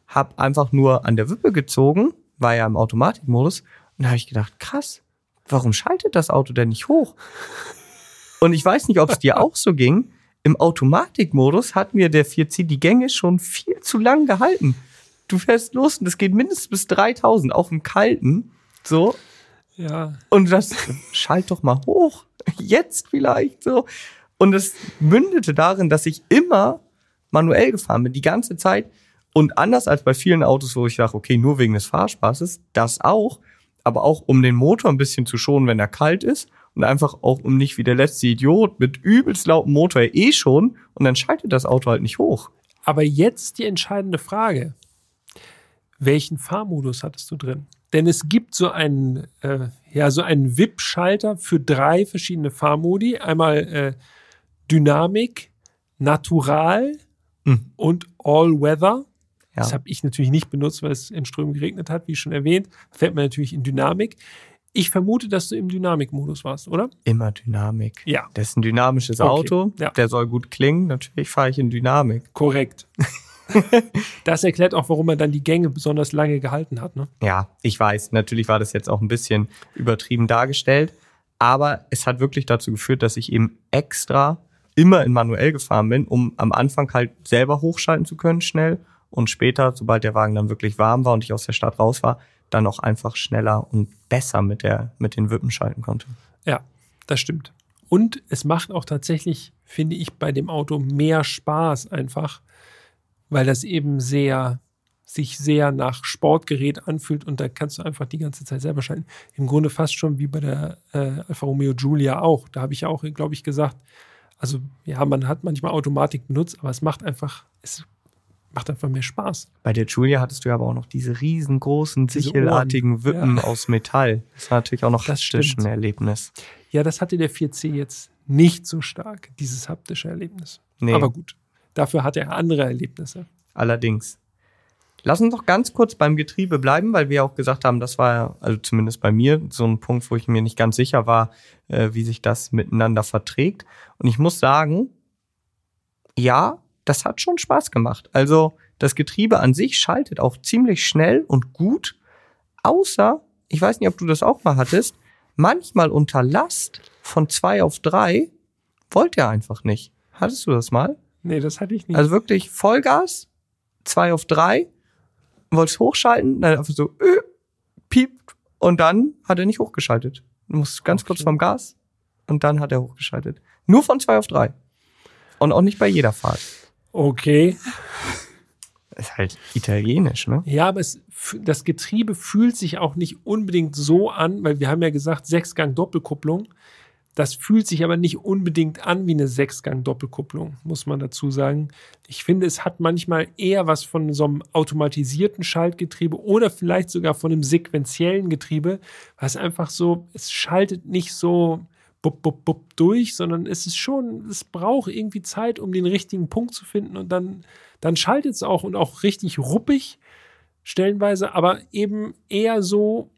habe einfach nur an der Wippe gezogen, war ja im Automatikmodus und da habe ich gedacht, krass, warum schaltet das Auto denn nicht hoch? Und ich weiß nicht, ob es dir auch so ging. Im Automatikmodus hat mir der 4C die Gänge schon viel zu lang gehalten. Du fährst los und es geht mindestens bis 3000, auch im Kalten. So. Ja. Und das, schalt doch mal hoch. Jetzt vielleicht so. Und es mündete darin, dass ich immer manuell gefahren bin, die ganze Zeit. Und anders als bei vielen Autos, wo ich sage, okay, nur wegen des Fahrspaßes, das auch, aber auch um den Motor ein bisschen zu schonen, wenn er kalt ist und einfach auch um nicht wie der letzte Idiot mit übelst lautem Motor eh schon und dann schaltet das Auto halt nicht hoch. Aber jetzt die entscheidende Frage. Welchen Fahrmodus hattest du drin? Denn es gibt so einen, äh, ja, so einen VIP-Schalter für drei verschiedene Fahrmodi. Einmal äh, Dynamik, Natural Mhm. und All-Weather. Ja. Das habe ich natürlich nicht benutzt, weil es in Strömen geregnet hat, wie schon erwähnt. Da fährt man natürlich in Dynamik. Ich vermute, dass du im Dynamikmodus warst, oder? Immer Dynamik. Ja. Das ist ein dynamisches Okay, Auto. ja. Der soll gut klingen. Natürlich fahre ich in Dynamik. Korrekt. das erklärt auch, warum er dann die Gänge besonders lange gehalten hat. Ne? Ja, ich weiß. Natürlich war das jetzt auch ein bisschen übertrieben dargestellt. Aber es hat wirklich dazu geführt, dass ich eben extra immer in manuell gefahren bin, um am Anfang halt selber hochschalten zu können, schnell. Und später, sobald der Wagen dann wirklich warm war und ich aus der Stadt raus war, dann auch einfach schneller und besser mit, der, mit den Wippen schalten konnte. Ja, das stimmt. Und es macht auch tatsächlich, finde ich, bei dem Auto mehr Spaß einfach, weil das eben sehr, sich sehr nach Sportgerät anfühlt und da kannst du einfach die ganze Zeit selber schalten. Im Grunde fast schon wie bei der äh, Alfa Romeo Giulia auch. Da habe ich ja auch, glaube ich, gesagt, also ja, man hat manchmal Automatik benutzt, aber es macht einfach, es macht einfach mehr Spaß. Bei der Julia hattest du ja aber auch noch diese riesengroßen, Diese sichelartigen Wippen ja. aus Metall. Das war natürlich auch noch Das haptisch ein Erlebnis. Ja, das hatte der 4C jetzt nicht so stark, dieses haptische Erlebnis. Nee. Aber gut, dafür hat er andere Erlebnisse. Allerdings. Lass uns doch ganz kurz beim Getriebe bleiben, weil wir ja auch gesagt haben, das war ja, also zumindest bei mir, so ein Punkt, wo ich mir nicht ganz sicher war, äh, wie sich das miteinander verträgt. Und ich muss sagen, ja, das hat schon Spaß gemacht. Also das Getriebe an sich schaltet auch ziemlich schnell und gut, außer, ich weiß nicht, ob du das auch mal hattest, manchmal unter Last von zwei auf drei wollte er einfach nicht. Hattest du das mal? Nee, das hatte ich nicht. Also wirklich Vollgas, zwei auf drei, wolltest hochschalten, dann einfach so, äh, piept und dann hat er nicht hochgeschaltet. Du musst ganz Okay. kurz vom Gas und dann hat er hochgeschaltet. Nur von zwei auf drei. Und auch nicht bei jeder Fahrt. Okay. Ist halt italienisch, ne? Ja, aber es, das Getriebe fühlt sich auch nicht unbedingt so an, weil wir haben ja gesagt, Sechsgang-Doppelkupplung. Das fühlt sich aber nicht unbedingt an wie eine Sechsgang-Doppelkupplung, muss man dazu sagen. Ich finde, es hat manchmal eher was von so einem automatisierten Schaltgetriebe oder vielleicht sogar von einem sequentiellen Getriebe, was einfach so, es schaltet nicht so bup, bup, bup durch, sondern es ist schon, es braucht irgendwie Zeit, um den richtigen Punkt zu finden und dann, dann schaltet es auch und auch richtig ruppig stellenweise, aber eben eher so,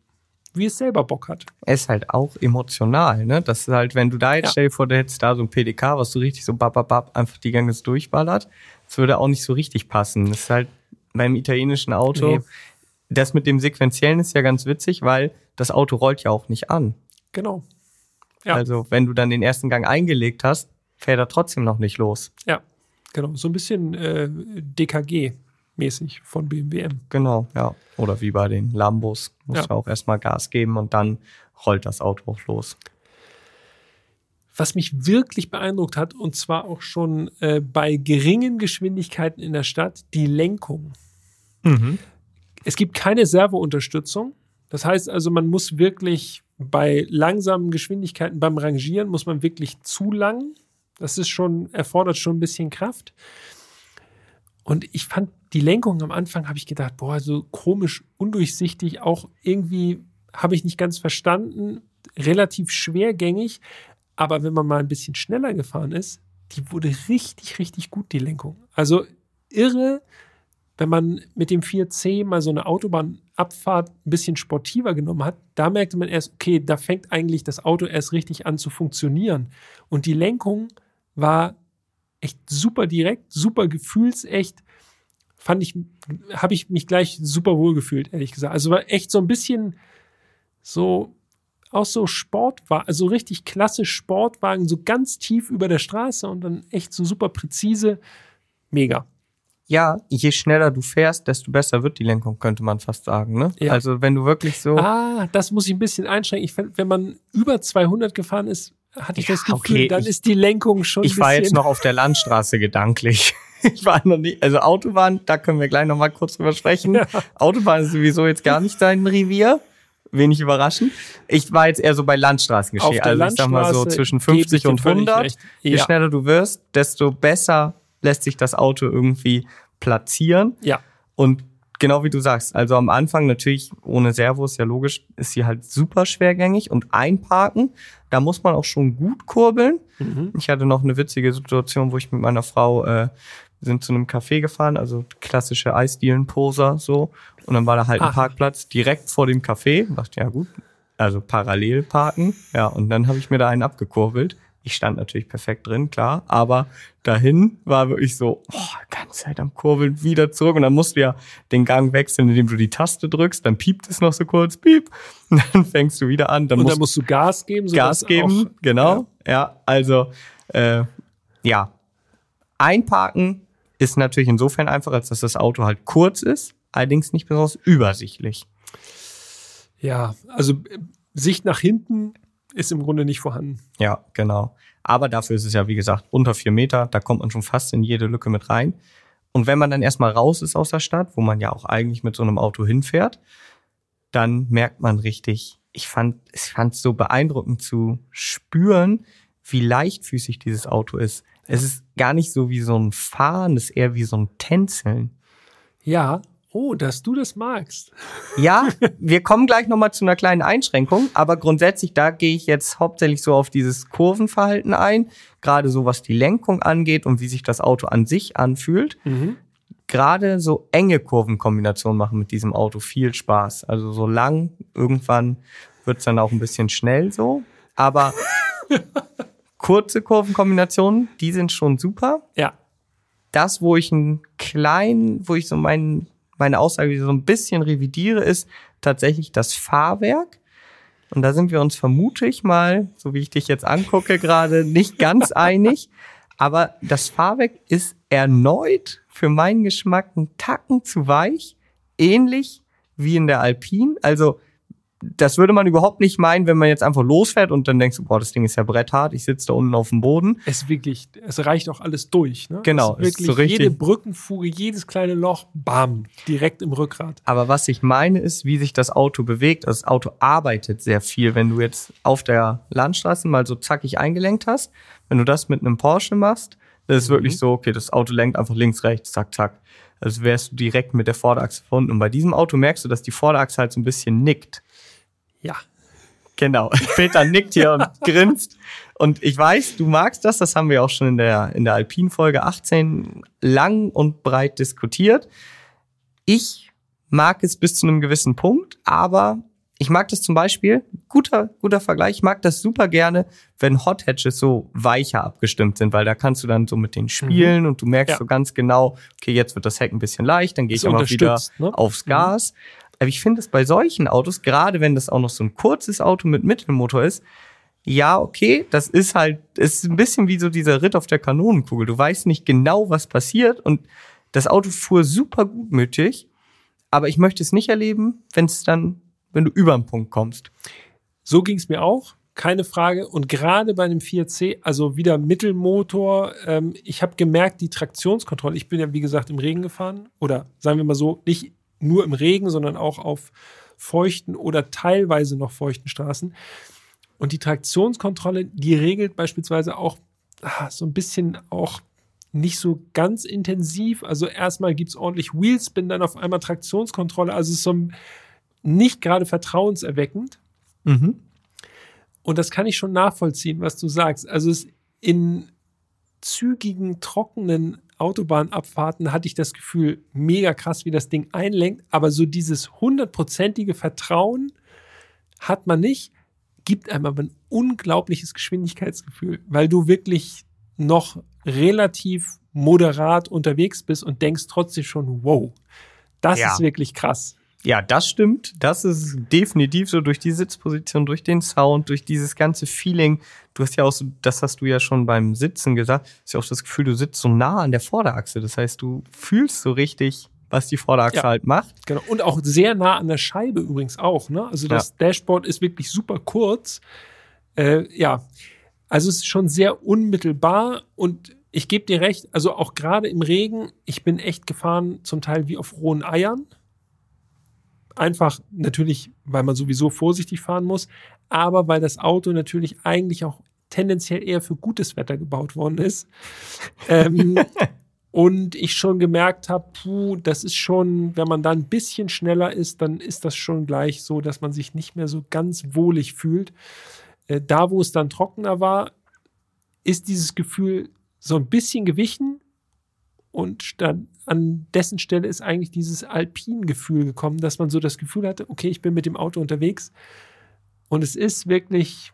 wie es selber Bock hat. Er ist halt auch emotional, ne? Das ist halt, wenn du da jetzt Ja. stell dir vor, du hättest da so ein PDK, was so richtig so bap, bap, bap, einfach die Ganges durchballert. Das würde auch nicht so richtig passen. Das ist halt beim italienischen Auto. Nee. Das mit dem Sequenziellen ist ja ganz witzig, weil das Auto rollt ja auch nicht an. Genau. Ja. Also, wenn du dann den ersten Gang eingelegt hast, fährt er trotzdem noch nicht los. Ja, genau. So ein bisschen äh, DKG-mäßig von BMW M. Genau, ja. Oder wie bei den Lambos. Musst Ja. du auch erstmal Gas geben und dann rollt das Auto auch los. Was mich wirklich beeindruckt hat, und zwar auch schon äh, bei geringen Geschwindigkeiten in der Stadt, die Lenkung. Es gibt keine Servounterstützung. Das heißt also, man muss wirklich bei langsamen Geschwindigkeiten beim Rangieren muss man wirklich zu lang. Das ist schon, erfordert schon ein bisschen Kraft. Und ich fand die Lenkung am Anfang, habe ich gedacht, boah, so komisch, undurchsichtig, auch irgendwie habe ich nicht ganz verstanden, relativ schwergängig. Aber wenn man mal ein bisschen schneller gefahren ist, die wurde richtig, richtig gut, die Lenkung. Also irre, wenn man mit dem 4C mal so eine Autobahnabfahrt ein bisschen sportiver genommen hat, da merkte man erst, okay, da fängt eigentlich das Auto erst richtig an zu funktionieren. Und die Lenkung war echt super direkt, super gefühlsecht. Fand ich, habe ich mich gleich super wohl gefühlt, ehrlich gesagt. Also war echt so ein bisschen so, auch so Sportwagen, also richtig klassisch Sportwagen, so ganz tief über der Straße und dann echt so super präzise. Mega. Ja, je schneller du fährst, desto besser wird die Lenkung, könnte man fast sagen. Ne? Ja. Also wenn du wirklich so, Ah, das muss ich ein bisschen einschränken. Ich find, wenn man über 200 gefahren ist, hatte ich Ja, das Gefühl, okay, dann ich- ist die Lenkung schon Ich war jetzt noch auf der Landstraße gedanklich. Ich war noch nicht, also Autobahn, da können wir gleich noch mal kurz drüber sprechen. Autobahn ist sowieso jetzt gar nicht dein Revier. Wenig überraschend. Ich war jetzt eher so bei Landstraßen Auf geschehen. der Also ich sag mal so zwischen gebe ich 50 dir und völlig 100. recht. Je Ja. schneller du wirst, desto besser lässt sich das Auto irgendwie platzieren. Ja, Und genau wie du sagst, also am Anfang natürlich ohne Servo ist ja logisch, ist sie halt super schwergängig und einparken, da muss man auch schon gut kurbeln. Ich hatte noch eine witzige Situation, wo ich mit meiner Frau äh, sind zu einem Café gefahren, also klassische Eisdielenposer so und dann war da halt ein Ah. Parkplatz direkt vor dem Café. Und dachte ja gut, also parallel parken, ja und dann habe ich mir da einen abgekurbelt. Ich stand natürlich perfekt drin, klar, aber dahin war wirklich so, oh, ganze Zeit am Kurbeln, wieder zurück und dann musst du ja den Gang wechseln, indem du die Taste drückst, dann piept es noch so kurz, piep, und dann fängst du wieder an, dann und musst dann musst du Gas geben. Gas sodass geben, Auch, genau. Ja, also äh, ja, einparken ist natürlich insofern einfach, als dass das Auto halt kurz ist, allerdings nicht besonders übersichtlich. Ja, also äh, Sicht nach hinten ist im Grunde nicht vorhanden. Ja, genau. Aber dafür ist es ja, wie gesagt, unter vier Meter, da kommt man schon fast in jede Lücke mit rein. Und wenn man dann erstmal raus ist aus der Stadt, wo man ja auch eigentlich mit so einem Auto hinfährt, dann merkt man richtig, ich fand, ich fand es so beeindruckend zu spüren, wie leichtfüßig dieses Auto ist. Es ist gar nicht so wie so ein Fahren, es ist eher wie so ein Tänzeln. Ja, oh, dass du das magst. Ja, wir kommen gleich nochmal zu einer kleinen Einschränkung, aber grundsätzlich, da gehe ich jetzt hauptsächlich so auf dieses Kurvenverhalten ein, gerade so was die Lenkung angeht und wie sich das Auto an sich anfühlt. Gerade so enge Kurvenkombinationen machen mit diesem Auto viel Spaß. Also so lang, irgendwann wird's dann auch ein bisschen schnell so, aber kurze Kurvenkombinationen, die sind schon super Ja, das, wo ich einen kleinen, wo ich so mein, meine Aussage so ein bisschen revidiere, ist tatsächlich das Fahrwerk. Und da sind wir uns vermutlich mal, so wie ich dich jetzt angucke, gerade nicht ganz einig. Aber das Fahrwerk ist erneut für meinen Geschmack einen Tacken zu weich, ähnlich wie in der Alpine. Also das würde man überhaupt nicht meinen, wenn man jetzt einfach losfährt und dann denkst du, boah, das Ding ist ja bretthart, ich sitze da unten auf dem Boden. es wirklich, es reicht auch alles durch. Ne? Genau, es ist wirklich so richtig- jede Brückenfuge, jedes kleine Loch, bam, direkt im Rückgrat. Aber was ich meine, ist, wie sich das Auto bewegt. Das Auto arbeitet sehr viel. Wenn du jetzt auf der Landstraße mal so zackig eingelenkt hast, wenn du das mit einem Porsche machst, das ist wirklich so, okay, das Auto lenkt einfach links, rechts, zack, zack. Also wärst du direkt mit der Vorderachse verbunden. Und bei diesem Auto merkst du, dass die Vorderachse halt so ein bisschen nickt. Ja, Genau. Peter nickt hier und grinst. Und ich weiß, du magst das. Das haben wir auch schon in der, in der Alpin-Folge 18 lang und breit diskutiert. Ich mag es bis zu einem gewissen Punkt, aber ich mag das zum Beispiel, guter, guter Vergleich, ich mag das super gerne, wenn Hot Hatches so weicher abgestimmt sind, weil da kannst du dann so mit denen spielen und du merkst Ja. so ganz genau, okay, jetzt wird das Heck ein bisschen leicht, dann gehe ich aber wieder ne? aufs Gas. Aber ich finde es bei solchen Autos, gerade wenn das auch noch so ein kurzes Auto mit Mittelmotor ist, ja, okay, das ist halt, es ist ein bisschen wie so dieser Ritt auf der Kanonenkugel. Du weißt nicht genau, was passiert und das Auto fuhr super gutmütig, aber ich möchte es nicht erleben, wenn es dann, wenn du über den Punkt kommst. So ging es mir auch, keine Frage. Und gerade bei dem 4C, also wieder Mittelmotor, ähm, ich habe gemerkt, die Traktionskontrolle, ich bin ja wie gesagt im Regen gefahren oder sagen wir mal so, nicht nur im Regen, sondern auch auf feuchten oder teilweise noch feuchten Straßen. Und die Traktionskontrolle, die regelt beispielsweise auch ah, so ein bisschen auch nicht so ganz intensiv. Also erstmal gibt's ordentlich Wheelspin, dann auf einmal Traktionskontrolle. Also es ist so ein, nicht gerade vertrauenserweckend. Mhm. Und das kann ich schon nachvollziehen, was du sagst. Also es in zügigen, trockenen Autobahnabfahrten hatte ich das Gefühl, mega krass, wie das Ding einlenkt. Aber so dieses hundertprozentige Vertrauen hat man nicht, gibt einem aber ein unglaubliches Geschwindigkeitsgefühl, weil du wirklich noch relativ moderat unterwegs bist und denkst trotzdem schon, wow, das Ja. ist wirklich krass. Ja, das stimmt. Das ist definitiv so durch die Sitzposition, durch den Sound, durch dieses ganze Feeling. Du hast ja auch so, das hast du ja schon beim Sitzen gesagt, hast ja auch das Gefühl, du sitzt so nah an der Vorderachse. Das heißt, du fühlst so richtig, was die Vorderachse Ja. halt macht. Genau. Und auch sehr nah an der Scheibe übrigens auch. Ne? Also das Dashboard ist wirklich super kurz. Äh, ja, Also es ist schon sehr unmittelbar und ich gebe dir recht, also auch gerade im Regen, ich bin echt gefahren, zum Teil wie auf rohen Eiern. Einfach natürlich, weil man sowieso vorsichtig fahren muss, aber weil das Auto natürlich eigentlich auch tendenziell eher für gutes Wetter gebaut worden ist. ähm, und ich schon gemerkt habe, puh, das ist schon, wenn man da ein bisschen schneller ist, dann ist das schon gleich so, dass man sich nicht mehr so ganz wohlig fühlt. Äh, da, wo es dann trockener war, ist dieses Gefühl so ein bisschen gewichen und dann an dessen Stelle ist eigentlich dieses Alpin-Gefühl gekommen, dass man so das Gefühl hatte, okay, ich bin mit dem Auto unterwegs und es ist wirklich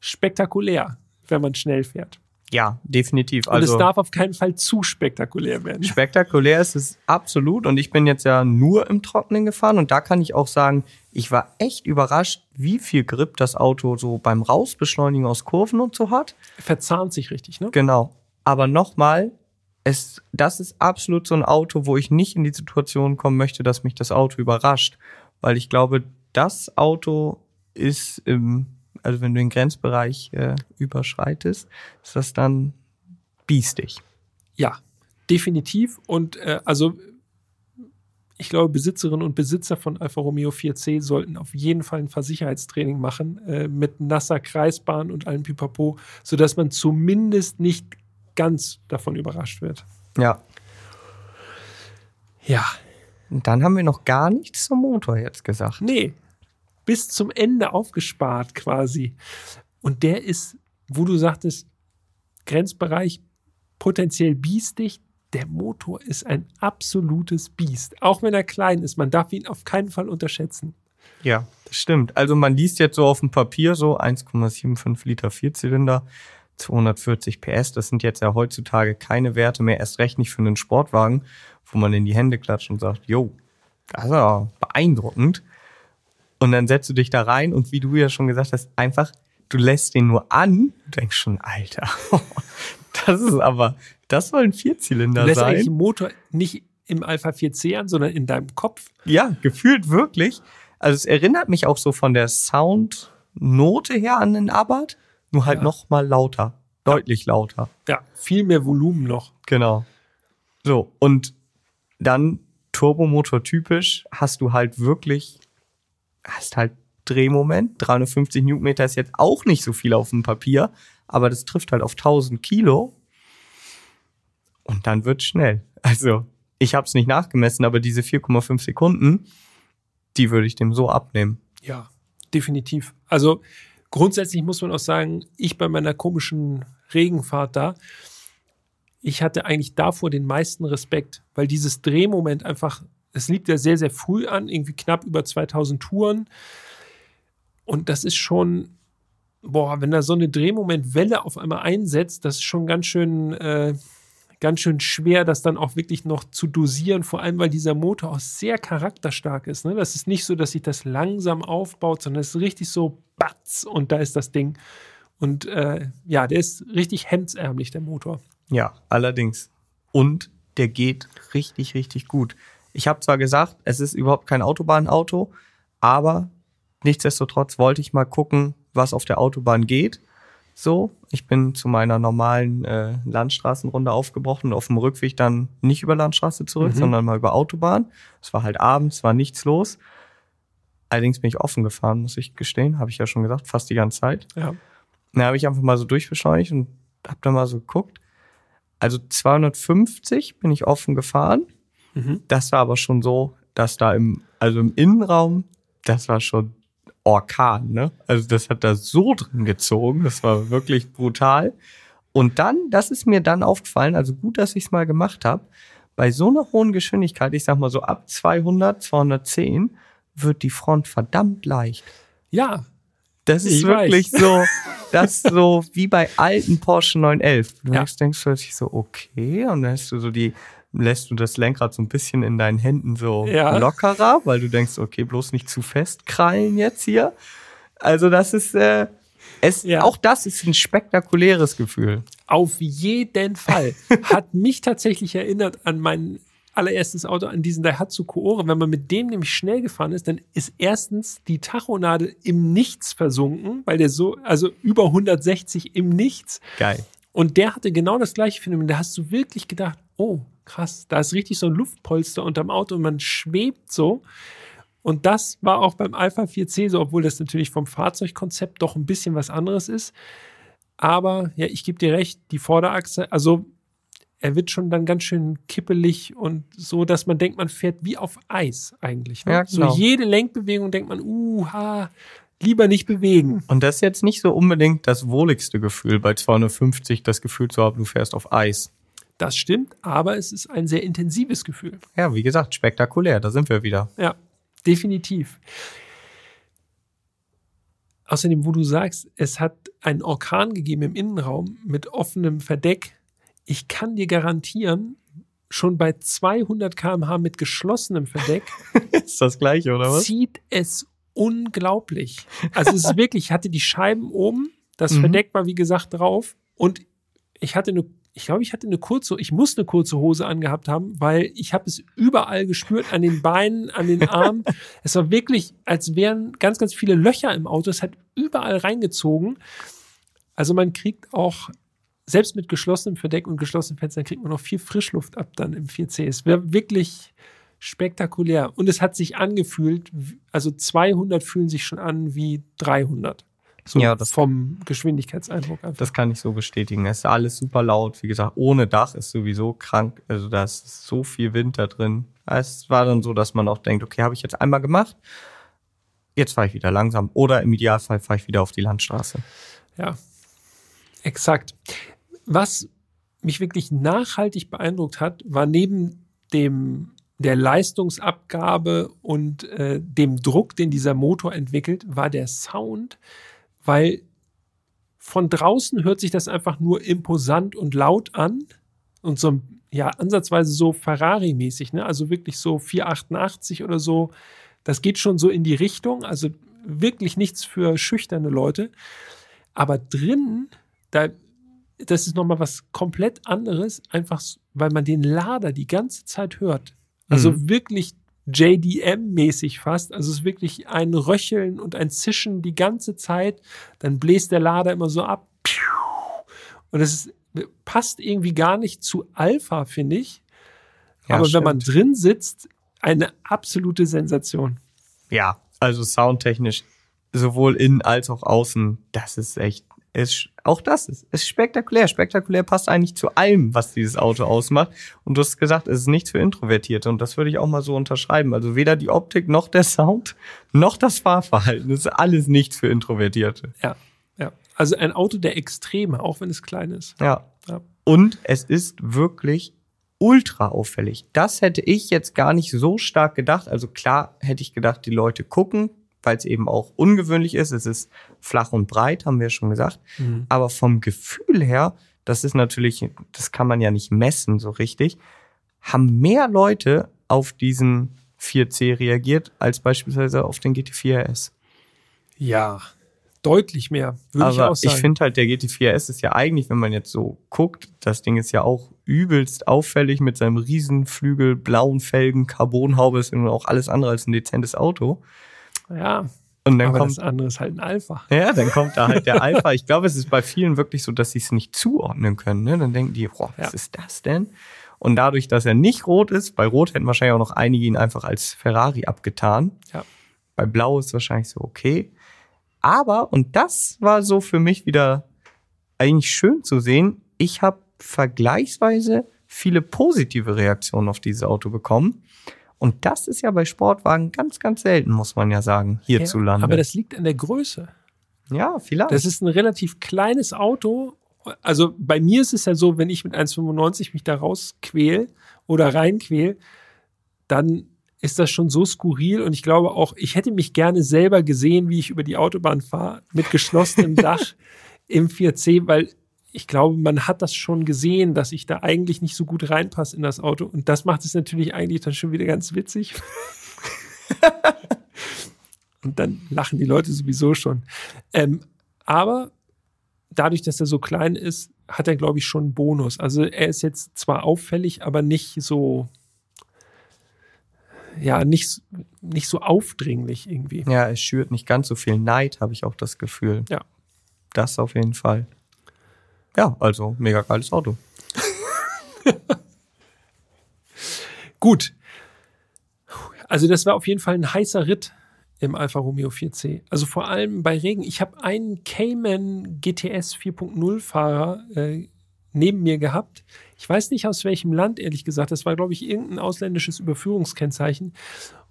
spektakulär, wenn man schnell fährt. Ja, definitiv. Und Also es darf auf keinen Fall zu spektakulär werden. spektakulär ist es absolut. Und ich bin jetzt ja nur im Trockenen gefahren. Und da kann ich auch sagen, ich war echt überrascht, wie viel Grip das Auto so beim Rausbeschleunigen aus Kurven und so hat. Verzahnt sich richtig, ne? Genau. Aber nochmal, es, das ist absolut so ein Auto, wo ich nicht in die Situation kommen möchte, dass mich das Auto überrascht. Weil ich glaube, das Auto ist im, also wenn du den Grenzbereich äh, überschreitest, ist das dann biestig. Ja, definitiv. Und äh, also ich glaube, Besitzerinnen und Besitzer von Alfa Romeo 4C sollten auf jeden Fall ein Fahrsicherheitstraining machen äh, mit nasser Kreisbahn und allem Pipapo, sodass man zumindest nicht ganz davon überrascht wird. Ja. Ja, Und dann haben wir noch gar nichts zum Motor jetzt gesagt. nee, bis zum Ende aufgespart quasi. Und der ist, wo du sagtest, Grenzbereich potenziell biestig. Der Motor ist ein absolutes Biest. Auch wenn er klein ist, man darf ihn auf keinen Fall unterschätzen. Ja, das stimmt. Also man liest jetzt so auf dem Papier so 1,75 Liter Vierzylinder, 240 PS. Das sind jetzt ja heutzutage keine Werte mehr, erst recht nicht für einen Sportwagen, wo man in die Hände klatscht und sagt, yo, das ist ja beeindruckend. Und dann setzt du dich da rein und wie du ja schon gesagt hast, einfach, du lässt den nur an, du denkst schon, Alter, das ist aber, das soll ein Vierzylinder Du lässt eigentlich sein. den Motor nicht im Alpha 4C an, sondern in deinem Kopf. Ja, gefühlt wirklich. Also es erinnert mich auch so von der Soundnote her an den Abarth, nur halt Ja. noch mal lauter, deutlich lauter. Ja, viel mehr Volumen noch. Genau. So, und dann Turbomotor typisch hast du halt wirklich, hast halt Drehmoment. 350 Newtonmeter ist jetzt auch nicht so viel auf dem Papier, aber das trifft halt auf 1000 Kilo. Und dann wird schnell. Also, ich habe es nicht nachgemessen, aber diese 4,5 Sekunden, die würde ich dem so abnehmen. Ja, definitiv. Also grundsätzlich muss man auch sagen, ich bei meiner komischen Regenfahrt da, ich hatte eigentlich davor den meisten Respekt, weil dieses Drehmoment einfach, es liegt ja sehr, sehr früh an, irgendwie knapp über 2000 Touren. Und das ist schon, boah, wenn da so eine Drehmomentwelle auf einmal einsetzt, das ist schon ganz schön, äh, ganz schön schwer, das dann auch wirklich noch zu dosieren, vor allem weil dieser Motor auch sehr charakterstark ist. Ne? Das ist nicht so, dass sich das langsam aufbaut, sondern es ist richtig so batz und da ist das Ding. Und äh, ja, der ist richtig hemdsärmlich, der Motor. Ja, allerdings. Und der geht richtig, richtig gut. Ich habe zwar gesagt, es ist überhaupt kein Autobahnauto, aber nichtsdestotrotz wollte ich mal gucken, was auf der Autobahn geht. So, ich bin zu meiner normalen äh, Landstraßenrunde aufgebrochen und auf dem Rückweg dann nicht über Landstraße zurück, Mhm. sondern mal über Autobahn. Es war halt abends, war nichts los. Allerdings bin ich offen gefahren, muss ich gestehen, habe ich ja schon gesagt, fast die ganze Zeit. Ja. Da habe ich einfach mal so durchbeschleunigt und habe dann mal so geguckt. Also 250 bin ich offen gefahren. Mhm. Das war aber schon so, dass da im, also im Innenraum, das war schon Orkan, ne? Also das hat da so drin gezogen, das war wirklich brutal. Und dann, das ist mir dann aufgefallen, also gut, dass ich es mal gemacht habe, bei so einer hohen Geschwindigkeit, ich sag mal so ab 200, 210, wird die Front verdammt leicht. Ja, Das ist Ich wirklich weiß. so, das ist so wie bei alten Porsche 911. Du Ja. denkst, denkst du so, okay, und dann hast du so die, lässt du das Lenkrad so ein bisschen in deinen Händen so Ja. lockerer, weil du denkst, okay, bloß nicht zu fest krallen jetzt hier. Also das ist, äh, es, Ja. auch das ist ein spektakuläres Gefühl. auf jeden Fall. Hat mich tatsächlich erinnert an meinen allererstes Auto an diesen Daihatsu Koore. Wenn man mit dem nämlich schnell gefahren ist, dann ist erstens die Tachonadel im Nichts versunken, weil der so, also über 160 im Nichts. Geil. Und der hatte genau das gleiche Phänomen. Da hast du wirklich gedacht, oh, krass, da ist richtig so ein Luftpolster unterm Auto und man schwebt so. Und das war auch beim Alpha 4C so, obwohl das natürlich vom Fahrzeugkonzept doch ein bisschen was anderes ist. Aber ja, ich gebe dir recht, die Vorderachse, also er wird schon dann ganz schön kippelig und so, dass man denkt, man fährt wie auf Eis eigentlich. Ne? Ja, genau. So jede Lenkbewegung denkt man, uh, ha, lieber nicht bewegen. Und das ist jetzt nicht so unbedingt das wohligste Gefühl, bei 250 das Gefühl zu haben, du fährst auf Eis. Das stimmt, aber es ist ein sehr intensives Gefühl. Ja, wie gesagt, spektakulär, da sind wir wieder. Ja, definitiv. Außerdem, wo du sagst, es hat einen Orkan gegeben im Innenraum mit offenem Verdeck. Ich kann dir garantieren, schon bei 200 km/h mit geschlossenem Verdeck ist das gleiche, oder was? zieht es unglaublich. Also es ist wirklich, ich hatte die Scheiben oben, das Mhm. Verdeck war wie gesagt drauf und ich hatte eine, ich glaube, ich hatte eine kurze, ich muss eine kurze Hose angehabt haben, weil ich habe es überall gespürt, an den Beinen, an den Armen. es war wirklich, als wären ganz, ganz viele Löcher im Auto. Es hat überall reingezogen. Also man kriegt auch selbst mit geschlossenem Verdeck und geschlossenen Fenstern kriegt man noch viel Frischluft ab dann im 4C. Es wäre wirklich spektakulär. Und es hat sich angefühlt, also 200 fühlen sich schon an wie 300. So Ja, das- vom Geschwindigkeitseindruck einfach. Das kann ich so bestätigen. Es ist alles super laut. Wie gesagt, ohne Dach ist sowieso krank. Also da ist so viel Wind da drin. Es war dann so, dass man auch denkt, okay, habe ich jetzt einmal gemacht. Jetzt fahre ich wieder langsam. Oder im Idealfall fahre ich wieder auf die Landstraße. Ja, exakt. Was mich wirklich nachhaltig beeindruckt hat, war neben dem der Leistungsabgabe und äh, dem Druck, den dieser Motor entwickelt, war der Sound, weil von draußen hört sich das einfach nur imposant und laut an und so ja ansatzweise so Ferrari-mäßig, ne? Also wirklich so 488 oder so. Das geht schon so in die Richtung, also wirklich nichts für schüchterne Leute. Aber drinnen, da, das ist nochmal was komplett anderes, einfach weil man den Lader die ganze Zeit hört. Also Mhm. wirklich JDM-mäßig fast. Also es ist wirklich ein Röcheln und ein Zischen die ganze Zeit. Dann bläst der Lader immer so ab. Und es ist, passt irgendwie gar nicht zu Alpha, finde ich. Ja, Aber wenn man stimmt. drin sitzt, eine absolute Sensation. Ja, also soundtechnisch sowohl innen als auch außen, das ist echt, ist, auch das ist, ist spektakulär. Spektakulär passt eigentlich zu allem, was dieses Auto ausmacht. Und du hast gesagt, es ist nichts für Introvertierte. Und das würde ich auch mal so unterschreiben. Also weder die Optik noch der Sound noch das Fahrverhalten. Das ist alles nichts für Introvertierte. Ja, ja. Also ein Auto der Extreme, auch wenn es klein ist. Ja. Ja. Und es ist wirklich ultra auffällig. Das hätte ich jetzt gar nicht so stark gedacht. Also klar hätte ich gedacht, die Leute gucken, weil es eben auch ungewöhnlich ist. Es ist flach und breit, haben wir schon gesagt. Aber vom Gefühl her, das ist natürlich, das kann man ja nicht messen so richtig, haben mehr Leute auf diesen 4C reagiert als beispielsweise auf den GT4 RS. Ja, deutlich mehr, würde ich auch ich, sagen. finde halt, der GT4 S ist ja eigentlich, wenn man jetzt so guckt, das Ding ist ja auch übelst auffällig mit seinem Riesenflügel, blauen Felgen, Carbonhaube, ist auch alles andere als ein dezentes Auto. Ja, Und dann kommt, das andere ist halt ein Alpha. ja, dann kommt da halt der Alpha. Ich glaube, es ist bei vielen wirklich so, dass sie es nicht zuordnen können. Ne? Dann denken die, boah, was Ja. ist das denn? Und dadurch, dass er nicht rot ist, bei Rot hätten wahrscheinlich auch noch einige ihn einfach als Ferrari abgetan. Ja. Bei Blau ist wahrscheinlich so okay. Aber, und das war so für mich wieder eigentlich schön zu sehen, ich habe vergleichsweise viele positive Reaktionen auf dieses Auto bekommen. Und das ist ja bei Sportwagen ganz, ganz selten, muss man ja sagen, hierzulande. Aber das liegt an der Größe. ja, vielleicht. Das ist ein relativ kleines Auto. Also bei mir ist es ja so, wenn ich mit 1,95 mich da rausquäl oder reinquäl, dann ist das schon so skurril und ich glaube auch, ich hätte mich gerne selber gesehen, wie ich über die Autobahn fahre, mit geschlossenem Dach im 4C, weil ich glaube, man hat das schon gesehen, dass ich da eigentlich nicht so gut reinpasse in das Auto und das macht es natürlich eigentlich dann schon wieder ganz witzig. und dann lachen die Leute sowieso schon. Ähm, aber dadurch, dass er so klein ist, hat er, glaube ich, schon einen Bonus. Also er ist jetzt zwar auffällig, aber nicht so ja, nicht, nicht so aufdringlich irgendwie. Ja, es schürt nicht ganz so viel Neid, habe ich auch das Gefühl. Ja. Das auf jeden Fall. Ja, also mega geiles Auto. Gut. Also das war auf jeden Fall ein heißer Ritt im Alfa Romeo 4C. Also vor allem bei Regen. Ich habe einen Cayman GTS 4.0 Fahrer äh, neben mir gehabt. Ich weiß nicht aus welchem Land, ehrlich gesagt. Das war, glaube ich, irgendein ausländisches Überführungskennzeichen.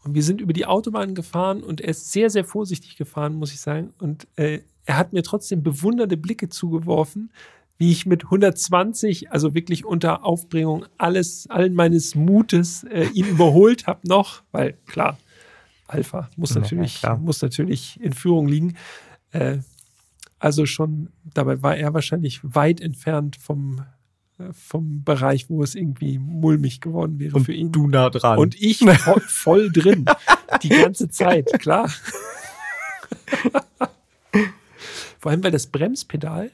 Und wir sind über die Autobahn gefahren und er ist sehr, sehr vorsichtig gefahren, muss ich sagen. Und äh, er hat mir trotzdem bewundernde Blicke zugeworfen, wie ich mit 120, also wirklich unter Aufbringung alles, allen meines Mutes äh, ihn überholt habe noch, weil klar, Alpha muss Ja, natürlich, klar. muss natürlich in Führung liegen. Äh, also schon, dabei war er wahrscheinlich weit entfernt vom, äh, vom Bereich, wo es irgendwie mulmig geworden wäre für ihn. du nah dran. Und ich voll, voll drin. Die ganze Zeit, klar. Vor allem, weil das Bremspedal,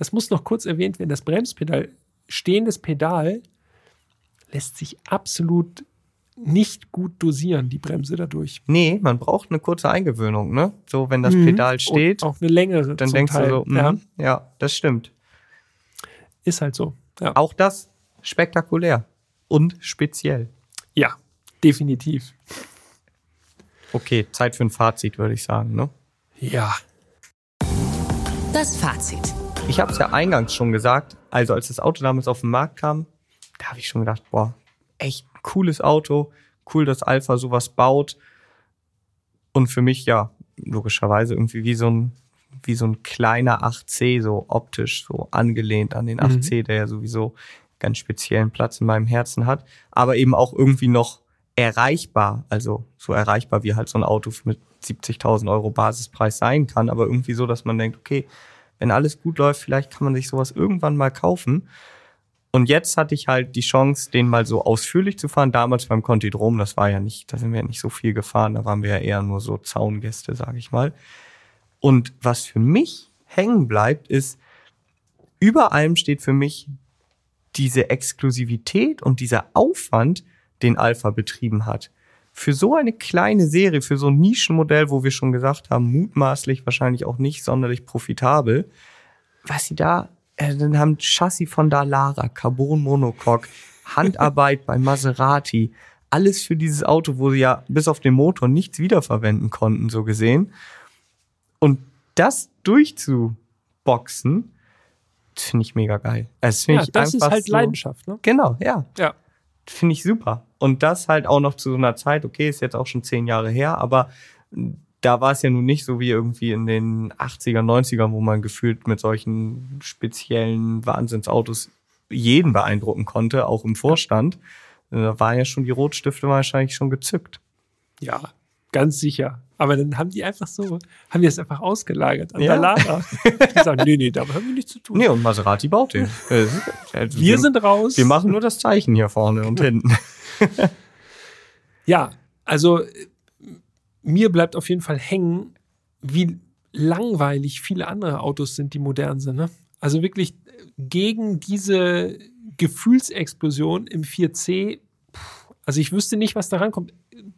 das muss noch kurz erwähnt werden, das Bremspedal, stehendes Pedal, lässt sich absolut nicht gut dosieren, die Bremse dadurch. nee, man braucht eine kurze Eingewöhnung, ne? So, wenn das Mhm. Pedal steht, Und auch eine längere. dann zum denkst Teil. du so, ja, mhm, ja, das stimmt. ist halt so. Ja. Auch das spektakulär und speziell. ja, definitiv. Okay, Zeit für ein Fazit, würde ich sagen, ne? Ja. Das Fazit. Ich habe es ja eingangs schon gesagt, also als das Auto damals auf den Markt kam, da habe ich schon gedacht, boah, echt cooles Auto, cool, dass Alpha sowas baut. Und für mich ja logischerweise irgendwie wie so ein wie so ein kleiner 8C, so optisch, so angelehnt an den 8C, der ja sowieso ganz speziellen Platz in meinem Herzen hat, aber eben auch irgendwie noch erreichbar, also so erreichbar wie halt so ein Auto mit 70.000 Euro Basispreis sein kann, aber irgendwie so, dass man denkt, okay, wenn alles gut läuft, vielleicht kann man sich sowas irgendwann mal kaufen. Und jetzt hatte ich halt die Chance, den mal so ausführlich zu fahren. Damals beim Contidrom, das war ja nicht, da sind wir ja nicht so viel gefahren, da waren wir ja eher nur so Zaungäste, sage ich mal. Und was für mich hängen bleibt, ist, über allem steht für mich diese Exklusivität und dieser Aufwand, den Alpha betrieben hat. Für so eine kleine Serie, für so ein Nischenmodell, wo wir schon gesagt haben, mutmaßlich wahrscheinlich auch nicht sonderlich profitabel, was sie da, äh, dann haben Chassis von Dallara, Carbon Monocoque, Handarbeit bei Maserati, alles für dieses Auto, wo sie ja bis auf den Motor nichts wiederverwenden konnten, so gesehen. Und das durchzuboxen, finde ich mega geil. Das Ja, das ist halt Leidenschaft, ne? Genau, ja. Ja. Finde ich super. Und das halt auch noch zu so einer Zeit, okay, ist jetzt auch schon zehn Jahre her, aber da war es ja nun nicht so wie irgendwie in den 80er, 90ern, wo man gefühlt mit solchen speziellen Wahnsinnsautos jeden beeindrucken konnte, auch im Vorstand. Da waren ja schon die Rotstifte wahrscheinlich schon gezückt. Ja, ganz sicher. Aber dann haben die einfach so, haben die das einfach ausgelagert an Ja. der Lara. Die sagen, nee, nee, damit haben wir nichts zu tun. Nee, und Maserati baut den. Also wir sind raus. wir machen nur das Zeichen hier vorne und hinten. Ja, also äh, mir bleibt auf jeden Fall hängen, wie langweilig viele andere Autos sind, die modern sind. Ne? Also wirklich äh, gegen diese Gefühlsexplosion im 4C, pff, also ich wüsste nicht, was da rankommt.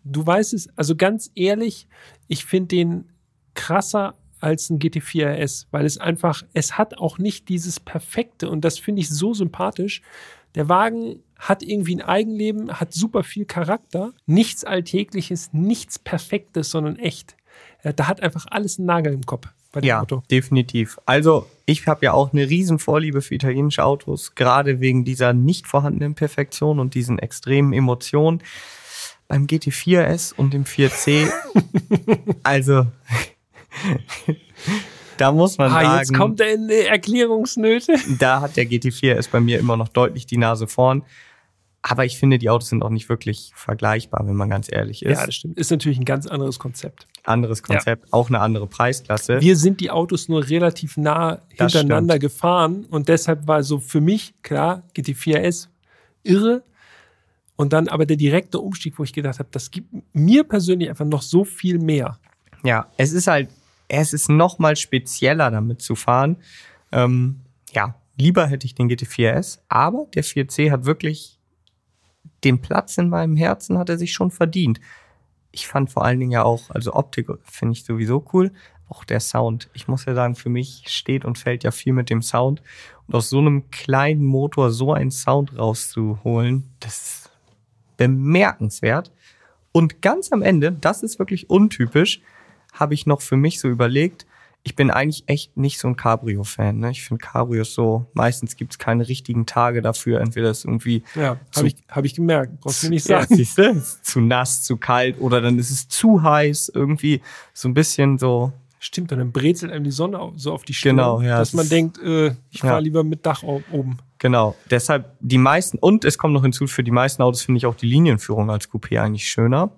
Du weißt es, also ganz ehrlich, ich finde den krasser als ein GT4 RS, weil es einfach, es hat auch nicht dieses Perfekte und das finde ich so sympathisch. Der Wagen hat irgendwie ein Eigenleben, hat super viel Charakter, nichts Alltägliches, nichts Perfektes, sondern echt. Ja, Da hat einfach alles einen Nagel im Kopf bei dem Ja, Auto. definitiv. Also ich habe ja auch eine riesen Vorliebe für italienische Autos, gerade wegen dieser nicht vorhandenen Perfektion und diesen extremen Emotionen. Beim GT4S und dem 4C, also da muss man Ah, sagen, jetzt kommt er in die Erklärungsnöte. da hat der GT4S bei mir immer noch deutlich die Nase vorn. Aber ich finde, die Autos sind auch nicht wirklich vergleichbar, wenn man ganz ehrlich ist. Ja, das stimmt. Ist natürlich ein ganz anderes Konzept. Anderes Konzept, auch eine andere Preisklasse. Wir sind die Autos nur relativ nah Das hintereinander gefahren und deshalb war so für mich klar, GT4S irre. Und dann aber der direkte Umstieg, wo ich gedacht habe, das gibt mir persönlich einfach noch so viel mehr. Ja, es ist halt, es ist noch mal spezieller damit zu fahren. Ähm, ja, lieber hätte ich den GT4S, aber der 4C hat wirklich den Platz in meinem Herzen hat er sich schon verdient. Ich fand vor allen Dingen ja auch, also Optik finde ich sowieso cool, auch der Sound. Ich muss ja sagen, für mich steht und fällt ja viel mit dem Sound. Und aus so einem kleinen Motor so einen Sound rauszuholen, das ist bemerkenswert. Und ganz am Ende, das ist wirklich untypisch, habe ich noch für mich so überlegt, ich bin eigentlich echt nicht so ein Cabrio-Fan. Ne? Ich finde Cabrios so, meistens gibt es keine richtigen Tage dafür. Entweder ist irgendwie Ja, habe ich, hab ich gemerkt. Brauchst du mir nicht ja, sagen. ist zu nass, zu kalt oder dann ist es zu heiß, irgendwie so ein bisschen so. Stimmt, und dann brezelt einem die Sonne so auf die Stirn, Genau, ja, dass man denkt, äh, ich fahre Ja. lieber mit Dach oben. Genau. Deshalb die meisten, und es kommt noch hinzu, für die meisten Autos finde ich auch die Linienführung als Coupé eigentlich schöner.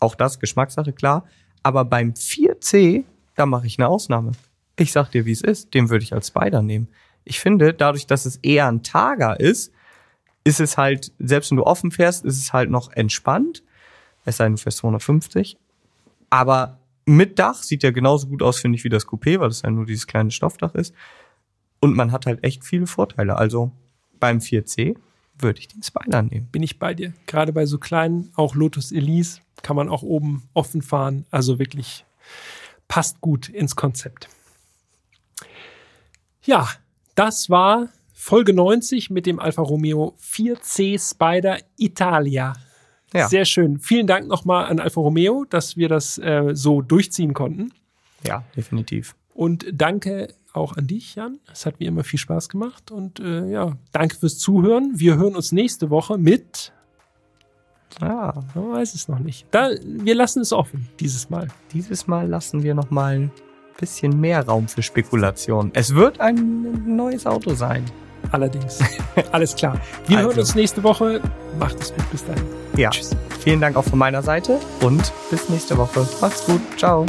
Auch das, Geschmackssache, klar. Aber beim 4C, da mache ich eine Ausnahme. Ich sag dir, wie es ist. Den würde ich als Spider nehmen. Ich finde, dadurch, dass es eher ein Targa ist, ist es halt, selbst wenn du offen fährst, ist es halt noch entspannt. Es sei denn, du fährst 250. Aber mit Dach sieht ja genauso gut aus, finde ich, wie das Coupé, weil es ja nur dieses kleine Stoffdach ist. Und man hat halt echt viele Vorteile. Also beim 4C würde ich den Spider nehmen. Bin ich bei dir. Gerade bei so kleinen, auch Lotus Elise, kann man auch oben offen fahren. Also wirklich passt gut ins Konzept. Ja, das war Folge 90 mit dem Alfa Romeo 4C Spider Italia. Ja. Sehr schön. Vielen Dank nochmal an Alfa Romeo, dass wir das äh, so durchziehen konnten. Ja, definitiv. Und danke auch an dich, Jan. Es hat wie immer viel Spaß gemacht. Und äh, ja, danke fürs Zuhören. Wir hören uns nächste Woche mit. Ja, Man weiß es noch nicht. Da, wir lassen es offen dieses Mal. dieses Mal lassen wir noch mal ein bisschen mehr Raum für Spekulation. Es wird ein neues Auto sein. Allerdings. Alles klar. Wir Also. hören uns nächste Woche. Macht es gut. Bis dahin. Ja. Tschüss. Vielen Dank auch von meiner Seite und bis nächste Woche. Macht's gut. Ciao.